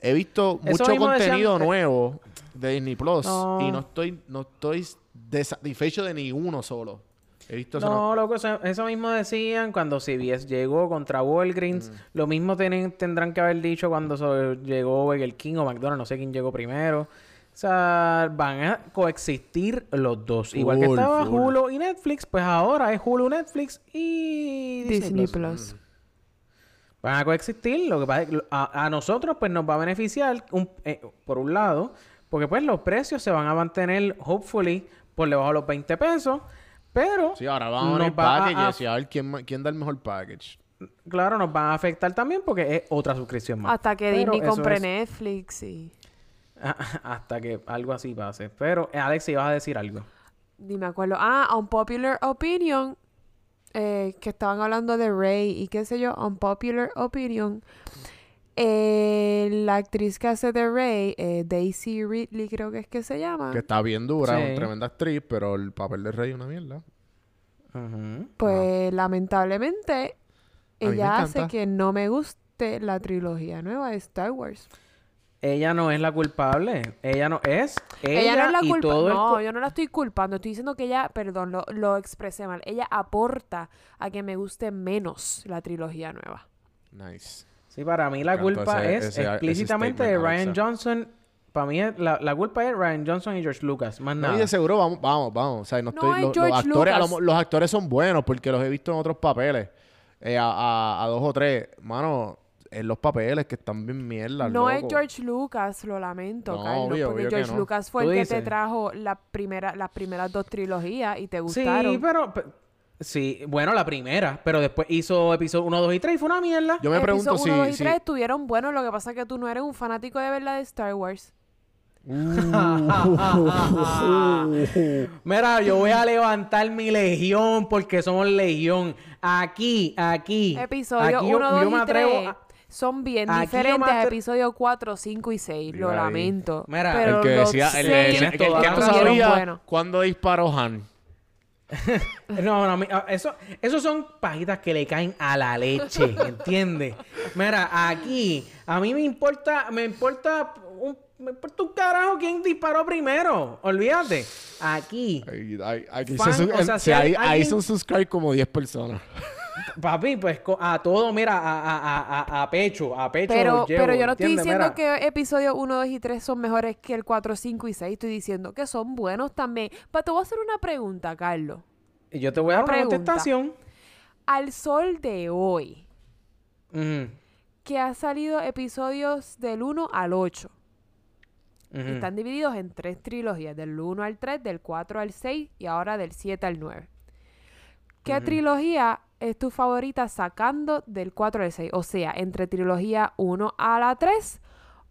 He visto Eso mucho contenido decían- nuevo de Disney Plus No. y no estoy, no estoy desatisfecho de ninguno solo. He visto eso. No, loco, eso, eso mismo decían cuando CBS llegó contra Walgreens. Lo mismo tienen, tendrán que haber dicho cuando so- llegó Burger King o McDonald's, no sé quién llegó primero. O sea, van a coexistir los dos. Igual que estaba full. Hulu y Netflix, pues ahora es Hulu, Netflix y Disney Plus. Plus. Van a coexistir. Lo que pasa es que a, a nosotros, pues nos va a beneficiar, un- eh, por un lado, porque pues los precios se van a mantener, hopefully, por debajo de los 20 pesos. Pero Sí, ahora vamos a ver packages y a ver quién, quién da el mejor package. Claro, nos van a afectar también porque es otra suscripción más. Hasta que Pero Disney compre es- Netflix y... Hasta que algo así pase. Pero, eh, Alex, ibas a decir algo. Ni me acuerdo. Ah, Unpopular Opinion. eh, que estaban hablando de Rey y qué sé yo. Unpopular Opinion. Eh, la actriz que hace de Rey, eh, Daisy Ridley creo que es que se llama. Que está bien dura, Sí. una tremenda actriz, pero el papel de Rey es una mierda. Pues lamentablemente ella hace que no me guste la trilogía nueva de Star Wars. Ella no es la culpable. Ella no es. Ella, Ella, no es la y culpa. todo el No, yo no la estoy culpando. Estoy diciendo que ella, perdón, lo, lo expresé mal. Ella aporta a que me guste menos la trilogía nueva. Nice. Sí, para mí la culpa ese- es ese- ese explícitamente de Ryan. Johnson para mí es- la, la culpa es Ryan Johnson y George Lucas, más No, nada. y de seguro vamos, vamos, vamos. O sea, no No, estoy, es lo- los, actores, a lo Lucas. mo- los actores son buenos porque los he visto en otros papeles. Eh, a, a- a dos o tres. Mano, en los papeles que están bien mierda. No es. George Lucas, lo lamento, No, Carlos, obvio, porque obvio que George no. Lucas fue el que te trajo la primera, las primeras dos trilogías y te gustaron. Sí, pero, pe- Sí, bueno, la primera, pero después hizo episodio 1, 2 y 3 y fue una mierda. Yo me pregunto Episodio si... 1, 2 y si- 3 estuvieron buenos, lo que pasa es que tú no eres un fanático de verdad de Star Wars. Mira, yo voy a levantar mi legión porque somos legión. Aquí, aquí. Episodio aquí yo- 1, 2 yo me y atrevo 3 a- son bien aquí yo me diferentes a atre- episodio 4, 5 y 6. Lo ahí. lamento. Mira, pero el que los decía... El, que seis decía- el que no estuvieron sabía buenos. cuándo disparó Han. No, no, ah, eso, eso son pajitas que le caen a la leche, ¿entiendes? Mira, aquí, a mí me importa, me importa un, me importa un carajo quién disparó primero. Olvídate. Aquí, Ahí, ahí- aquí Fan, se o sea, si hay ahí, ahí alguien- subscribe como 10 personas. Papi, pues a todo, mira, a, a, a, a- a pecho, a pecho. Pero, los llevo, pero yo no estoy diciendo Mira, que episodios 1, 2 y 3 son mejores que el 4, 5 y 6. Estoy diciendo que son buenos también. Pero te voy a hacer una pregunta, Carlos. Yo te voy a dar una pregunta. contestación. Al sol de hoy, que ha salido episodios del 1 al 8. ujú. Y están divididos en tres trilogías, del 1 al 3, del 4 al 6 y ahora del 7 al 9. ¿Qué trilogía es tu favorita sacando del 4 al 6? O sea, entre trilogía 1 a la 3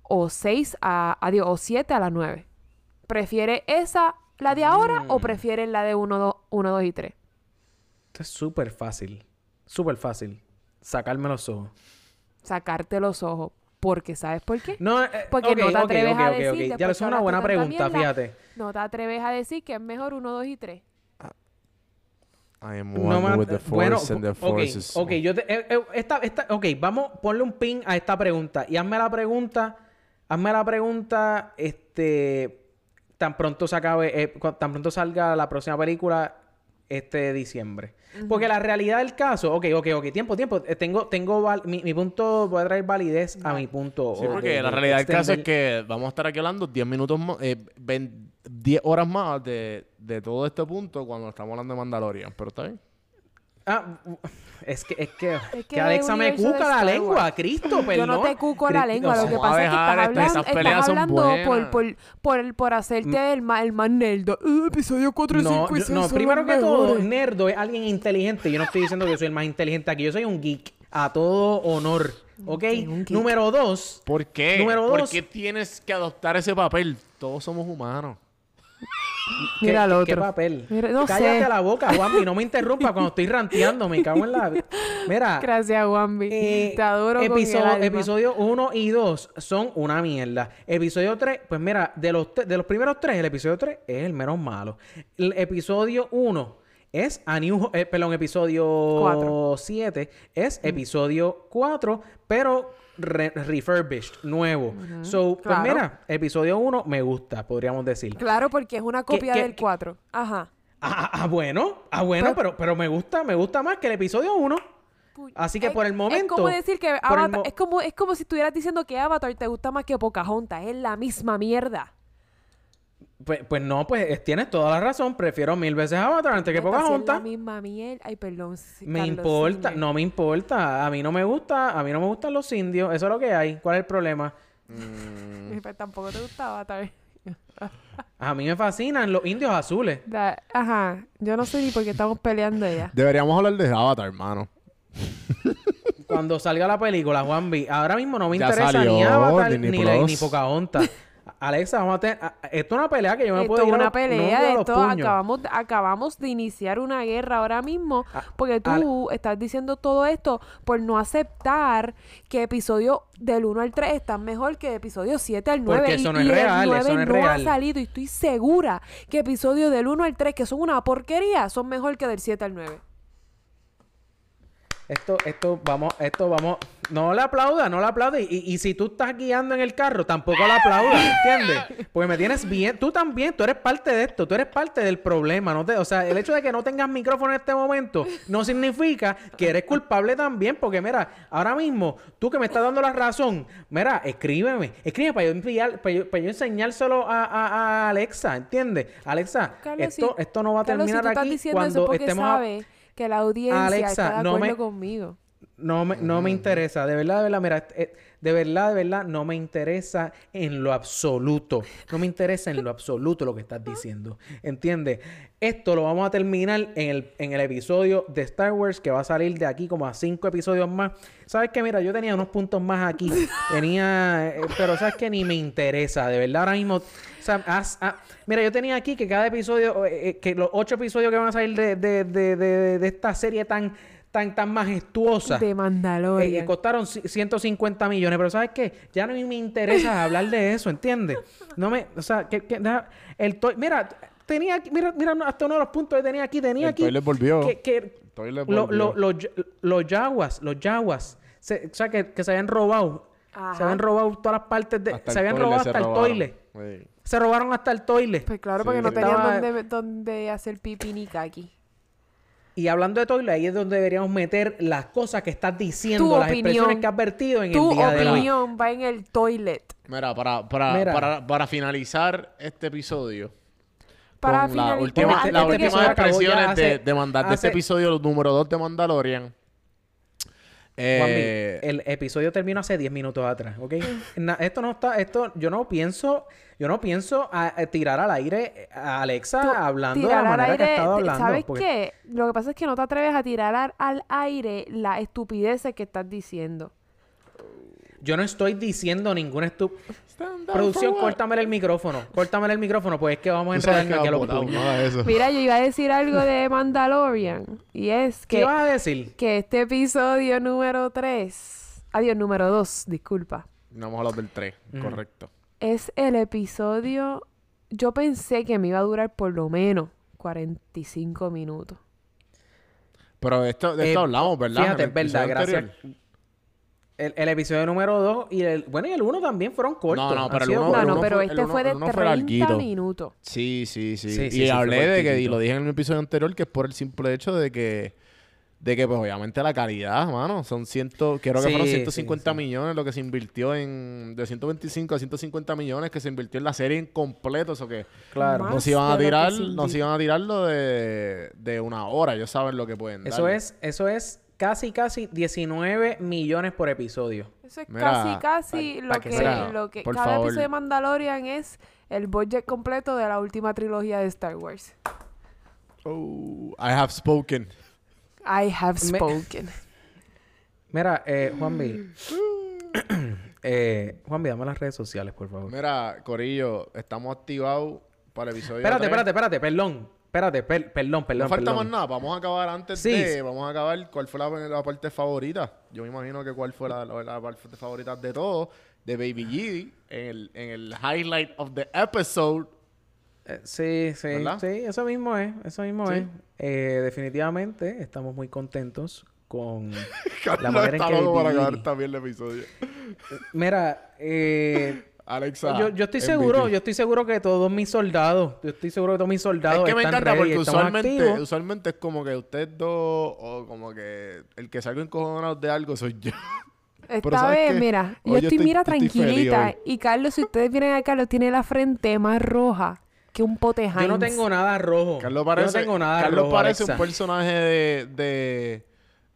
o 6 a, adiós, o 7 a la 9. ¿Prefiere esa, la de ahora, Mm. o prefieren la de 1, 2, 1, 2 y 3? Esto es súper fácil. Súper fácil. Sacarme los ojos. Sacarte los ojos. Porque, ¿sabes por qué? No, eh, Porque ok, no te atreves ok, a ok, decir. Ya es una buena pregunta, mierda, fíjate. No te atreves a decir que es mejor 1, 2 y 3. I am No one me with the at- bueno, force and the force is- ok, yo te, eh, eh, esta, esta, ok, vamos, ponle un pin a esta pregunta y hazme la pregunta, hazme la pregunta, este, tan pronto se acabe, eh, tan pronto salga la próxima película este diciembre. Porque la realidad del caso, ok, ok, ok, tiempo, tiempo, eh, tengo, tengo, val- mi, mi punto, voy a traer validez a mi punto. Sí, porque de- la realidad del caso es que vamos a estar aquí hablando 10 minutos más, eh, 20 10 horas más de, de todo este punto cuando estamos hablando de Mandalorian. Pero está bien. Ah, es que, es que, Es que que Alexa me cuca la lengua. Cristo, Yo no perdón. te cuco la lengua, lo que pasa es que estás hablando, estás hablando por, por, por, por hacerte el, ma- el más nerd. Uh, episodio 4, No, 5 y yo- 6 no, son primero los que todo, nerdo es alguien inteligente. Yo no estoy diciendo que yo soy el más inteligente aquí. Yo soy un geek. A todo honor. ¿Ok? Número dos. ¿Por qué? Número ¿Por dos. qué tienes que adoptar ese papel? Todos somos humanos. ¿Qué, Mira al otro. qué papel? Mira, no Cállate sé. la boca, Juanmi. No me interrumpa cuando estoy ranteando. Me cago en la... Mira. Gracias, Wambi. eh, Te adoro con el episodio, alma. episodio 1 y 2 son una mierda. Episodio 3, pues mira, de los, de los primeros tres, el episodio 3 es el menos malo. El episodio 1 es a New eh, perdón, episodio Cuatro. 7 es episodio 4, pero re- refurbished, nuevo. So, pues claro. mira, episodio 1 me gusta, podríamos decir. Claro, porque es una copia qué- del qué- 4. Ajá. Ah, ah, bueno, ah, bueno, Pero- pero, pero me gusta, me gusta más que el episodio 1. Así que Es- por el momento. Es como decir que Avatar, es como, es como si estuvieras diciendo que Avatar te gusta más que Pocahontas. Es la misma mierda. Pues, pues no, pues tienes toda la razón. Prefiero mil veces Avatar antes que Pocahontas. la misma mierda. Ay, perdón. Me Carlos, importa, no me importa. A mí no me gusta, a mí no me gustan los indios. Eso es lo que hay. ¿Cuál es el problema? Pues tampoco te gusta Avatar. A mí me fascinan los indios azules. Da- Ajá. Yo no sé ni por qué estamos peleando ya. Deberíamos hablar de Avatar, hermano. Cuando salga la película, Juan B. Ahora mismo no me Ya interesa salió, ni Avatar ni, Plus. ni Pocahontas. Alexa, vamos a tener... a- Esto es una pelea que yo me Esto puedo es ir a una los- no me pelea, a los esto acabamos, acabamos de iniciar una guerra ahora mismo Ah, porque tú estás diciendo todo esto por no aceptar que episodio del 1 al 3 están mejor que episodio 7 al 9 Porque y, eso no es y el real, 9 eso no es ha real. salido y estoy segura que episodio del 1 al 3 que son una porquería son mejor que del 7 al 9 Esto, esto, vamos, esto, vamos. No le aplauda, no le aplauda. Y, y si tú estás guiando en el carro, tampoco le aplaudas, ¿entiendes? Porque me tienes bien. Tú también, tú eres parte de esto, tú eres parte del problema. No te, o sea, el hecho de que no tengas micrófono en este momento no significa que eres culpable también. Porque, mira, ahora mismo, tú que me estás dando la razón, mira, escríbeme, escríbeme para yo, enviar, para yo, para yo enseñárselo a, a- a Alexa, ¿entiendes? Alexa, Carlos, esto, si- esto no va a Carlos, si terminar tú estás aquí eso cuando porque estemos. a- sabe que la audiencia Alexa, está de no acuerdo me- conmigo. No me, no me interesa, de verdad, de verdad, mira, eh, de verdad, de verdad, no me interesa en lo absoluto. No me interesa en lo absoluto lo que estás diciendo. ¿Entiendes? Esto lo vamos a terminar en el, en el episodio de Star Wars que va a salir de aquí como a cinco episodios más. ¿Sabes qué? Mira, yo tenía unos puntos más aquí. Tenía, eh, pero ¿sabes qué? Ni me interesa, de verdad, ahora mismo. O sea, haz- ah, mira, yo tenía aquí que cada episodio, eh, que los ocho episodios que van a salir de, de, de, de, de esta serie tan, tan, tan majestuosa. De Mandalorian. eh, costaron ci- 150 millones, pero ¿sabes qué? Ya no me interesa hablar de eso, ¿entiendes? No me, o sea, que, que- el toy, mira, tenía aquí, mira, mira, hasta uno de los puntos que tenía aquí, tenía El aquí toilet volvió. que, que El toilet lo- volvió. lo- los ya- los yaguas, los yaguas, se- o sea, que, que se habían robado, Ajá. se habían robado todas las partes de, Hasta se habían robado hasta el Sí. se robaron hasta el toilet. Pues claro, Sí, porque no sí. tenían Estaba- dónde, dónde hacer pipi ni kaki. Y hablando de toilet, ahí es donde deberíamos meter las cosas que estás diciendo, Tu las expresiones opinión. que has vertido en Tu el día de hoy. opinión va en el toilet. Mira, para, para, Mira. Para, para finalizar este episodio. Para con finalizar, la última, antes las últimas expresiones de, hace- de mandar de este episodio número 2 de Mandalorian. Juanmi, Eh, el episodio terminó hace 10 minutos atrás, ¿ok? Na- esto no está, esto, yo no pienso, yo no pienso a, a tirar al aire a Alexa Tú hablando de la manera que ha estado hablando. ¿Sabes porque- qué? Lo que pasa es que no te atreves a tirar al, al aire la estupidez que estás diciendo. Yo no estoy diciendo ninguna estu... Producción, córtame el micrófono. Córtame el micrófono, pues es que vamos a enredarnos aquí a los puños. Mira, yo iba a decir algo de Mandalorian. Y es ¿Qué que, ibas a decir? que este episodio número 3, adiós, número 2, disculpa, No vamos a hablar del 3, Mm. correcto. es el episodio, yo pensé que me iba a durar por lo menos 45 minutos. Pero de esto, de esto Eh, hablamos, ¿verdad? Fíjate, En es verdad, gracias. El, el episodio número 2 y el... Bueno, y el 1 también fueron cortos. No, no, pero el sido uno- No, el no, pero fue- este fue de el uno fue 30 larguito. minutos. Sí, sí, sí. Sí, sí, y sí, hablé de que, y lo dije en el episodio anterior, que es por el simple hecho de que, de que pues obviamente la calidad, mano, son ciento, creo que Sí, fueron sí, 150 sí. millones lo que se invirtió en, de 125 a 150 millones que se invirtió en la serie en completo, eso que Claro. Más nos iban a tirar, se nos invirtió. iban a tirarlo de, de una hora, ellos saben lo que pueden Eso dar. es, eso es casi, casi 19 millones por episodio. Eso es Mira, casi, casi pa- lo pa' que que, sepa. lo que Por cada favor. episodio de Mandalorian es el budget completo de la última trilogía de Star Wars. Oh, I have spoken. I have Me- spoken. Mira, eh, Juanvi. eh, Juanvi, dame las redes sociales, por favor. Mira, Corillo, estamos activados para el episodio Espérate, espérate, espérate, perdón. Espérate, per- perdón, perdón. No falta perdón. más nada. Vamos a acabar antes Sí. de... Vamos a acabar cuál fue la, la parte favorita. Yo me imagino que cuál fue la, la- la parte favorita de todo. De Baby G. En el, en el highlight of the episode. Eh, sí, sí, ¿Verdad? sí, eso mismo es, eso mismo Sí. es. Eh, definitivamente estamos muy contentos con la manera en que para Baby acabar G- también el episodio. Mira, eh, Alexa. yo, yo estoy MVP. seguro, yo estoy seguro que todos mis soldados, yo estoy seguro que todos mis soldados Es que me están encanta porque usualmente, activos. usualmente es como que ustedes dos, o como que el que salgo encojonado de algo soy yo. Esta ¿sabes vez, qué? mira, yo Hoy yo estoy, estoy- mira, estoy tranquilita. Y Carlos, si ustedes vienen acá, Carlos tiene la frente más roja que un pote Yo no tengo nada rojo. Carlos yo parece, no tengo nada Carlos rojo, parece Alexa. un personaje de, de,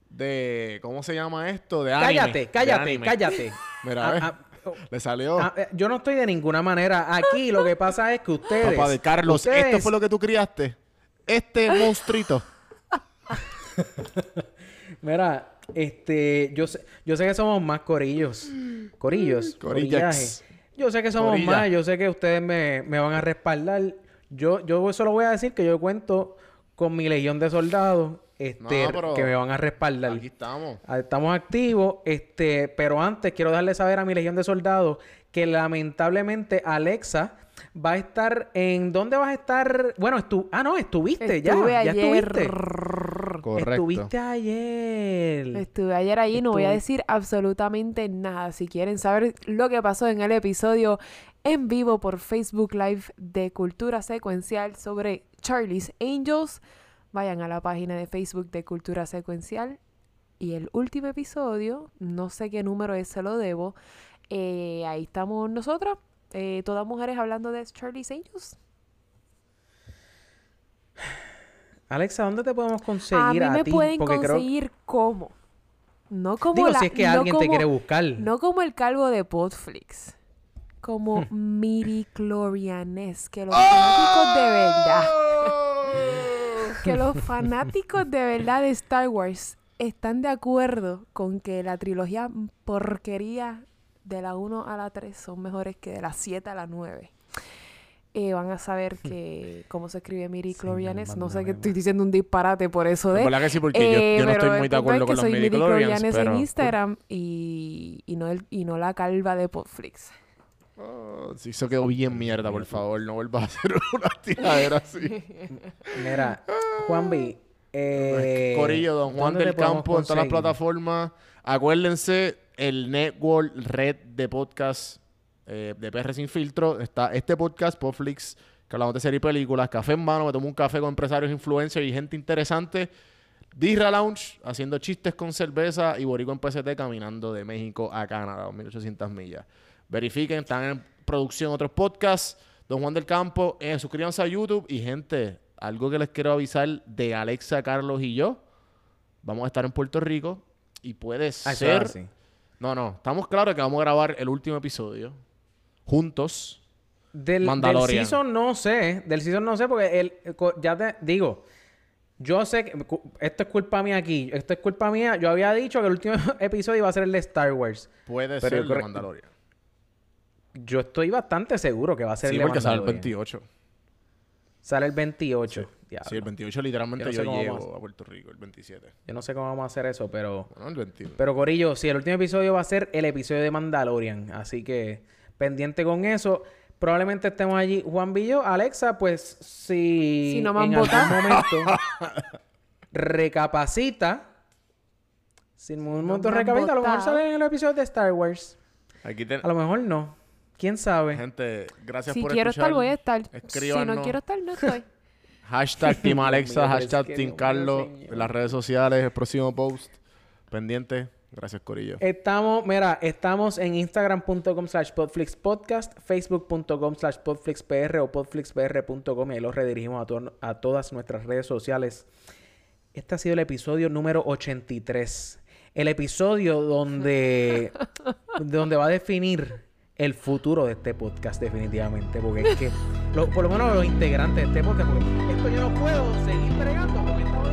de, ¿cómo se llama esto? De anime. Cállate, de cállate, anime. cállate. Mira, Ah, ¿ves? Le salió. ah, eh, yo no estoy de ninguna manera. Aquí lo que pasa es que ustedes. Papá de Carlos, ¿esto fue lo que tú criaste? Este monstruito. Mira, este, yo sé, yo sé que somos más corillos. Corillos. Corillaje. Yo sé que somos Corilla. más, yo sé que ustedes me, me van a respaldar. Yo, yo solo voy a decir que yo cuento con mi legión de soldados, este, No, que me van a respaldar. Aquí estamos. Ah, Estamos activos, este, pero antes quiero darle saber a mi legión de soldados que lamentablemente Alexa va a estar en ¿dónde vas a estar? Bueno, estu ah no, estuviste ya, Estuve ya ayer. estuviste. Correcto. Estuviste ayer. Estuve ayer allí, no voy a decir absolutamente nada. Si quieren saber lo que pasó en el episodio en vivo por Facebook Live de Cultura Secuencial sobre Charlie's Angels, vayan a la página de Facebook de Cultura Secuencial. Y el último episodio, no sé qué número es, se lo debo. eh, ahí estamos nosotras, eh, todas mujeres hablando de Charlie's Angels. Alexa, ¿dónde te podemos A conseguir mí a, me ti? pueden Porque creo- conseguir cómo. No como Digo, la- si es que no alguien te como- quiere buscar. No como el calvo de Podflix. Como Miri Clorianes. Que los fanáticos de verdad. Que los fanáticos de verdad de Star Wars están de acuerdo con que la trilogía porquería de la 1 a la 3 son mejores que de la 7 a la 9. Eh, van a saber que cómo se escribe Miri Clorianes. No sé que estoy diciendo un disparate por eso de. Que sí, porque yo- Eh, yo, no estoy muy de acuerdo con los midichlorians, Clorianes pero... en Instagram y, y, no el, y no la calva de Podflix. Oh, sí, eso quedó bien mierda, por favor. No vuelvas a hacer una tiradera así. Mira, Juan B. Eh, Corillo, Don Juan ¿dónde del Campo en todas las plataformas. Acuérdense, el network, red de podcast eh, de PR Sin Filtro. Está este podcast, Podflix, que hablamos de serie y películas. Café en mano, me tomo un café con empresarios, influencers y gente interesante. Disra Lounge, haciendo chistes con cerveza. Y Borico en PCT, caminando de México a Canadá, 2800 millas. Verifiquen, están en producción otros podcasts. Don Juan del Campo, eh, suscríbanse a YouTube. Y gente, algo que les quiero avisar de Alexa, Carlos y yo. Vamos a estar en Puerto Rico y puede Ah, ser... No, no, estamos claros que vamos a grabar el último episodio juntos. Del, del season no sé. Del season no sé porque el, el co- ya te digo. Yo sé que esto es culpa mía aquí. Esto es culpa mía. Yo había dicho que el último episodio iba a ser el de Star Wars. Puede Pero ser yo de Mandalorian. Yo estoy bastante seguro que va a ser Sí, el porque sale el Mandalorian. 28. Sale el 28. Sí, el 28 literalmente Yo no sé yo, cómo llego vamos a- a Puerto Rico, el 27. Yo no sé cómo vamos a hacer eso, pero... Bueno, el 21. Pero Corillo, sí, el último episodio va a ser el episodio de Mandalorian. Así que pendiente con eso. Probablemente estemos allí. Juan Villo, Alexa, pues si, Si no me han en algún votado. momento recapacita. Si en algún momento me han recapacita, a lo mejor votado. sale en el episodio de Star Wars. Aquí ten- A lo mejor no. ¿Quién sabe? Gente, gracias Si por quiero escuchar. estar, voy a estar. Si Escríbanos. no quiero estar, no estoy. Hashtag Team Alexa, hashtag Team Carlos. En las redes sociales, el próximo post. Pendiente. Gracias, Corillo. Estamos, mira, estamos en instagram.com slash podflixpodcast, facebook.com slash podflixpr o podflixpr.com y ahí los redirigimos a, to- a todas nuestras redes sociales. Este ha sido el episodio número 83. El episodio donde, donde va a definir el futuro de este podcast definitivamente. Porque es que, lo- por lo menos los integrantes de este podcast, porque esto yo no puedo seguir bregando con esta